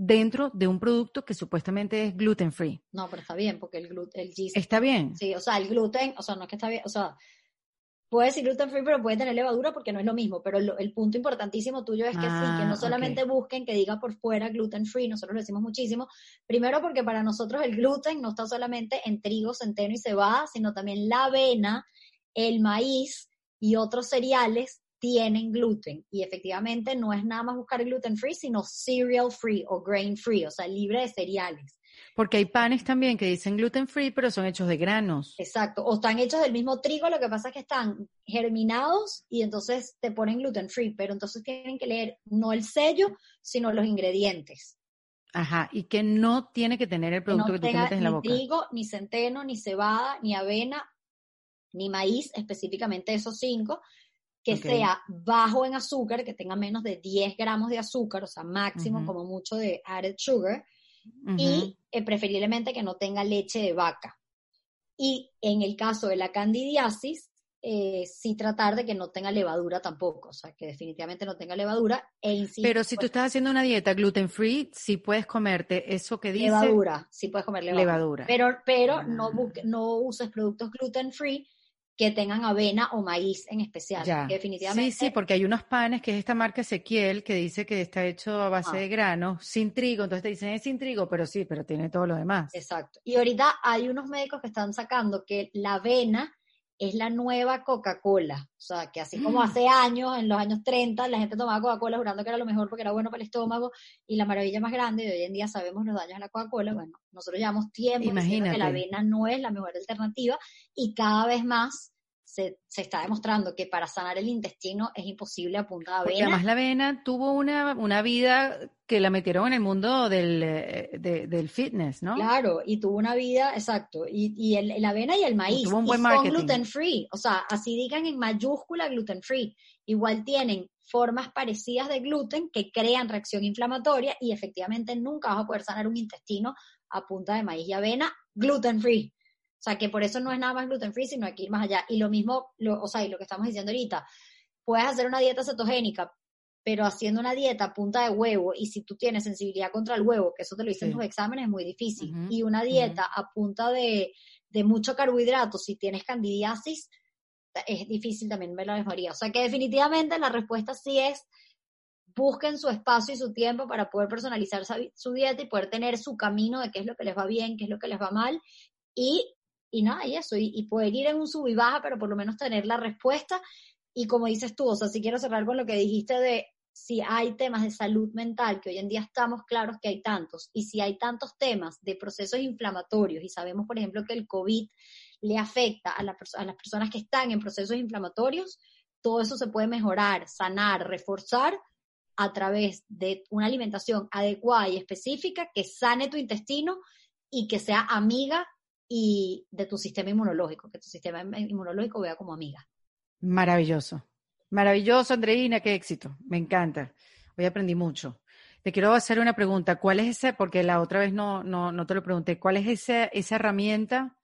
dentro de un producto que supuestamente es gluten free. No, pero está bien, porque el gluten, el yeast. Está bien. Sí, o sea, el gluten, o sea, no es que está bien, o sea, puede decir gluten free, pero puede tener levadura porque no es lo mismo. Pero lo- el punto importantísimo tuyo es que sí, que Ah, no solamente busquen que diga por fuera gluten free, nosotros lo decimos muchísimo. Primero porque para nosotros el gluten no está solamente en trigo, centeno y cebada, sino también la avena, el maíz y otros cereales tienen gluten. Y efectivamente no es nada más buscar gluten free, sino cereal free o grain free, o sea, libre de cereales. Porque hay panes también que dicen gluten free, pero son hechos de granos. Exacto, o están hechos del mismo trigo, lo que pasa es que están germinados y entonces te ponen gluten free, pero entonces tienen que leer no el sello, sino los ingredientes. Ajá, y que no tiene que tener el Que producto no que tú te metes en la ni boca. trigo, ni centeno, ni cebada, ni avena, ni maíz, específicamente esos cinco, que sea bajo en azúcar, que tenga menos de 10 gramos de azúcar, o sea, máximo como mucho de added sugar, y eh, preferiblemente que no tenga leche de vaca. Y en el caso de la candidiasis, eh, sí tratar de que no tenga levadura tampoco, o sea, que definitivamente no tenga levadura. E insisto, Pero si tú pues, estás haciendo una dieta gluten free, sí puedes comerte eso que dice levadura, sí puedes comer levadura. levadura. Pero, pero no, Ah. busque- no uses productos gluten free que tengan avena o maíz en especial. Ya. Que definitivamente Sí, sí, porque hay unos panes que es esta marca Ezequiel que dice que está hecho a base Ah. de granos, sin trigo, entonces te dicen es sin trigo, pero sí, pero tiene todo lo demás. Exacto. Y ahorita hay unos médicos que están sacando que la avena es la nueva Coca-Cola. O sea, que así como Mm. hace años, en los años 30, la gente tomaba Coca-Cola jurando que era lo mejor porque era bueno para el estómago y la maravilla más grande, y hoy en día sabemos los daños de la Coca-Cola. Bueno, nosotros llevamos tiempo diciendo que Imagínate. la avena no es la mejor alternativa y cada vez más se, se está demostrando que para sanar el intestino es imposible a punta de Porque avena. además la avena tuvo una, una vida que la metieron en el mundo del, eh, de- del fitness, ¿no? Claro, y tuvo una vida, exacto, y, y el, la avena y el maíz, tuvo un y buen son marketing. gluten free, o sea, así digan en mayúscula gluten free, igual tienen formas parecidas de gluten que crean reacción inflamatoria y efectivamente nunca vas a poder sanar un intestino a punta de maíz y avena gluten free. O sea, que por eso no es nada más gluten free, sino hay que ir más allá. Y lo mismo, lo, o sea, y lo que estamos diciendo ahorita, puedes hacer una dieta cetogénica, pero haciendo una dieta a punta de huevo, y si tú tienes sensibilidad contra el huevo, que eso te lo dicen Sí. tus exámenes, es muy difícil. Ujú, Y una dieta a punta de, de mucho carbohidrato, si tienes candidiasis, es difícil también ver la mejoría. O sea que definitivamente la respuesta sí es busquen su espacio y su tiempo para poder personalizar su dieta y poder tener su camino de qué es lo que les va bien, qué es lo que les va mal y, y nada, y eso, y, y poder ir en un sub y baja, pero por lo menos tener la respuesta. Y como dices tú, o sea, si quiero cerrar con lo que dijiste de si hay temas de salud mental, que hoy en día estamos claros que hay tantos, y si hay tantos temas de procesos inflamatorios, y sabemos, por ejemplo, que el COVID le afecta a, la a las personas que están en procesos inflamatorios, todo eso se puede mejorar, sanar, reforzar a través de una alimentación adecuada y específica que sane tu intestino y que sea amiga y de tu sistema inmunológico, que tu sistema in- inmunológico vea como amiga. Maravilloso. Maravilloso, Andreina, qué éxito. Me encanta. Hoy aprendí mucho. Te quiero hacer una pregunta. ¿Cuál es esa? Porque la otra vez no, no, no te lo pregunté. ¿Cuál es esa, esa herramienta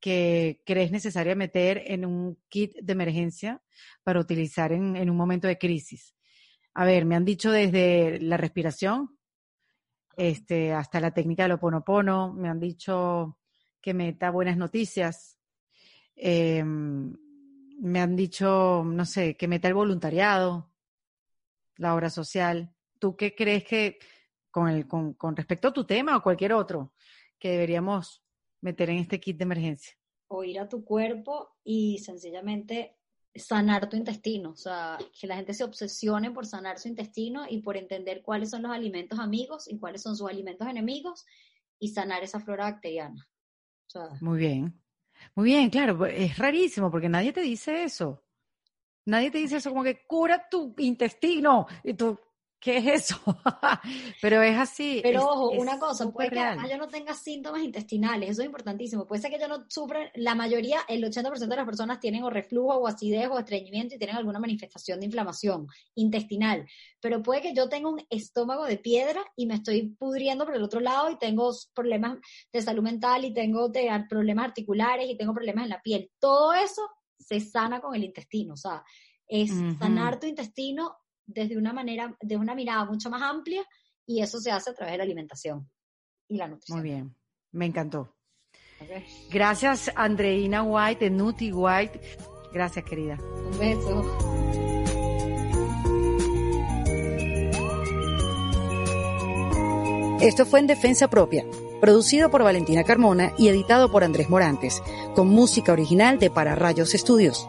que crees necesaria meter en un kit de emergencia para utilizar en, en un momento de crisis? A ver, me han dicho desde la respiración este, hasta la técnica del oponopono, me han dicho que meta buenas noticias. Em, me han dicho, no sé, que meta el voluntariado, la obra social. ¿Tú qué crees que, con, el, con, con respecto a tu tema o cualquier otro, que deberíamos meter en este kit de emergencia? oír a tu cuerpo y sencillamente sanar tu intestino. O sea, que la gente se obsesione por sanar su intestino y por entender cuáles son los alimentos amigos y cuáles son sus alimentos enemigos y sanar esa flora bacteriana. Muy bien. Muy bien, claro, es rarísimo porque nadie te dice eso. Nadie te dice eso como que cura tu intestino y tú, ¿Qué es eso? Pero es así. Pero es- ojo, es una cosa, puede que además yo no tenga síntomas intestinales, eso es importantísimo. Puede ser que yo no sufra, la mayoría, el 80% de las personas tienen o reflujo o acidez o estreñimiento y tienen alguna manifestación de inflamación intestinal. Pero puede que yo tenga un estómago de piedra y me estoy pudriendo por el otro lado y tengo problemas de salud mental y tengo de- problemas articulares y tengo problemas en la piel. Todo eso se sana con el intestino, o sea, es sanar tu intestino desde una manera, de una mirada mucho más amplia y eso se hace a través de la alimentación y la nutrición. Muy bien, me encantó. Gracias, Andreina White, de Nutty White. Gracias, querida. Un beso. Esto fue en Defensa Propia, producido por Valentina Carmona y editado por Andrés Morantes, con música original de Para Rayos Estudios.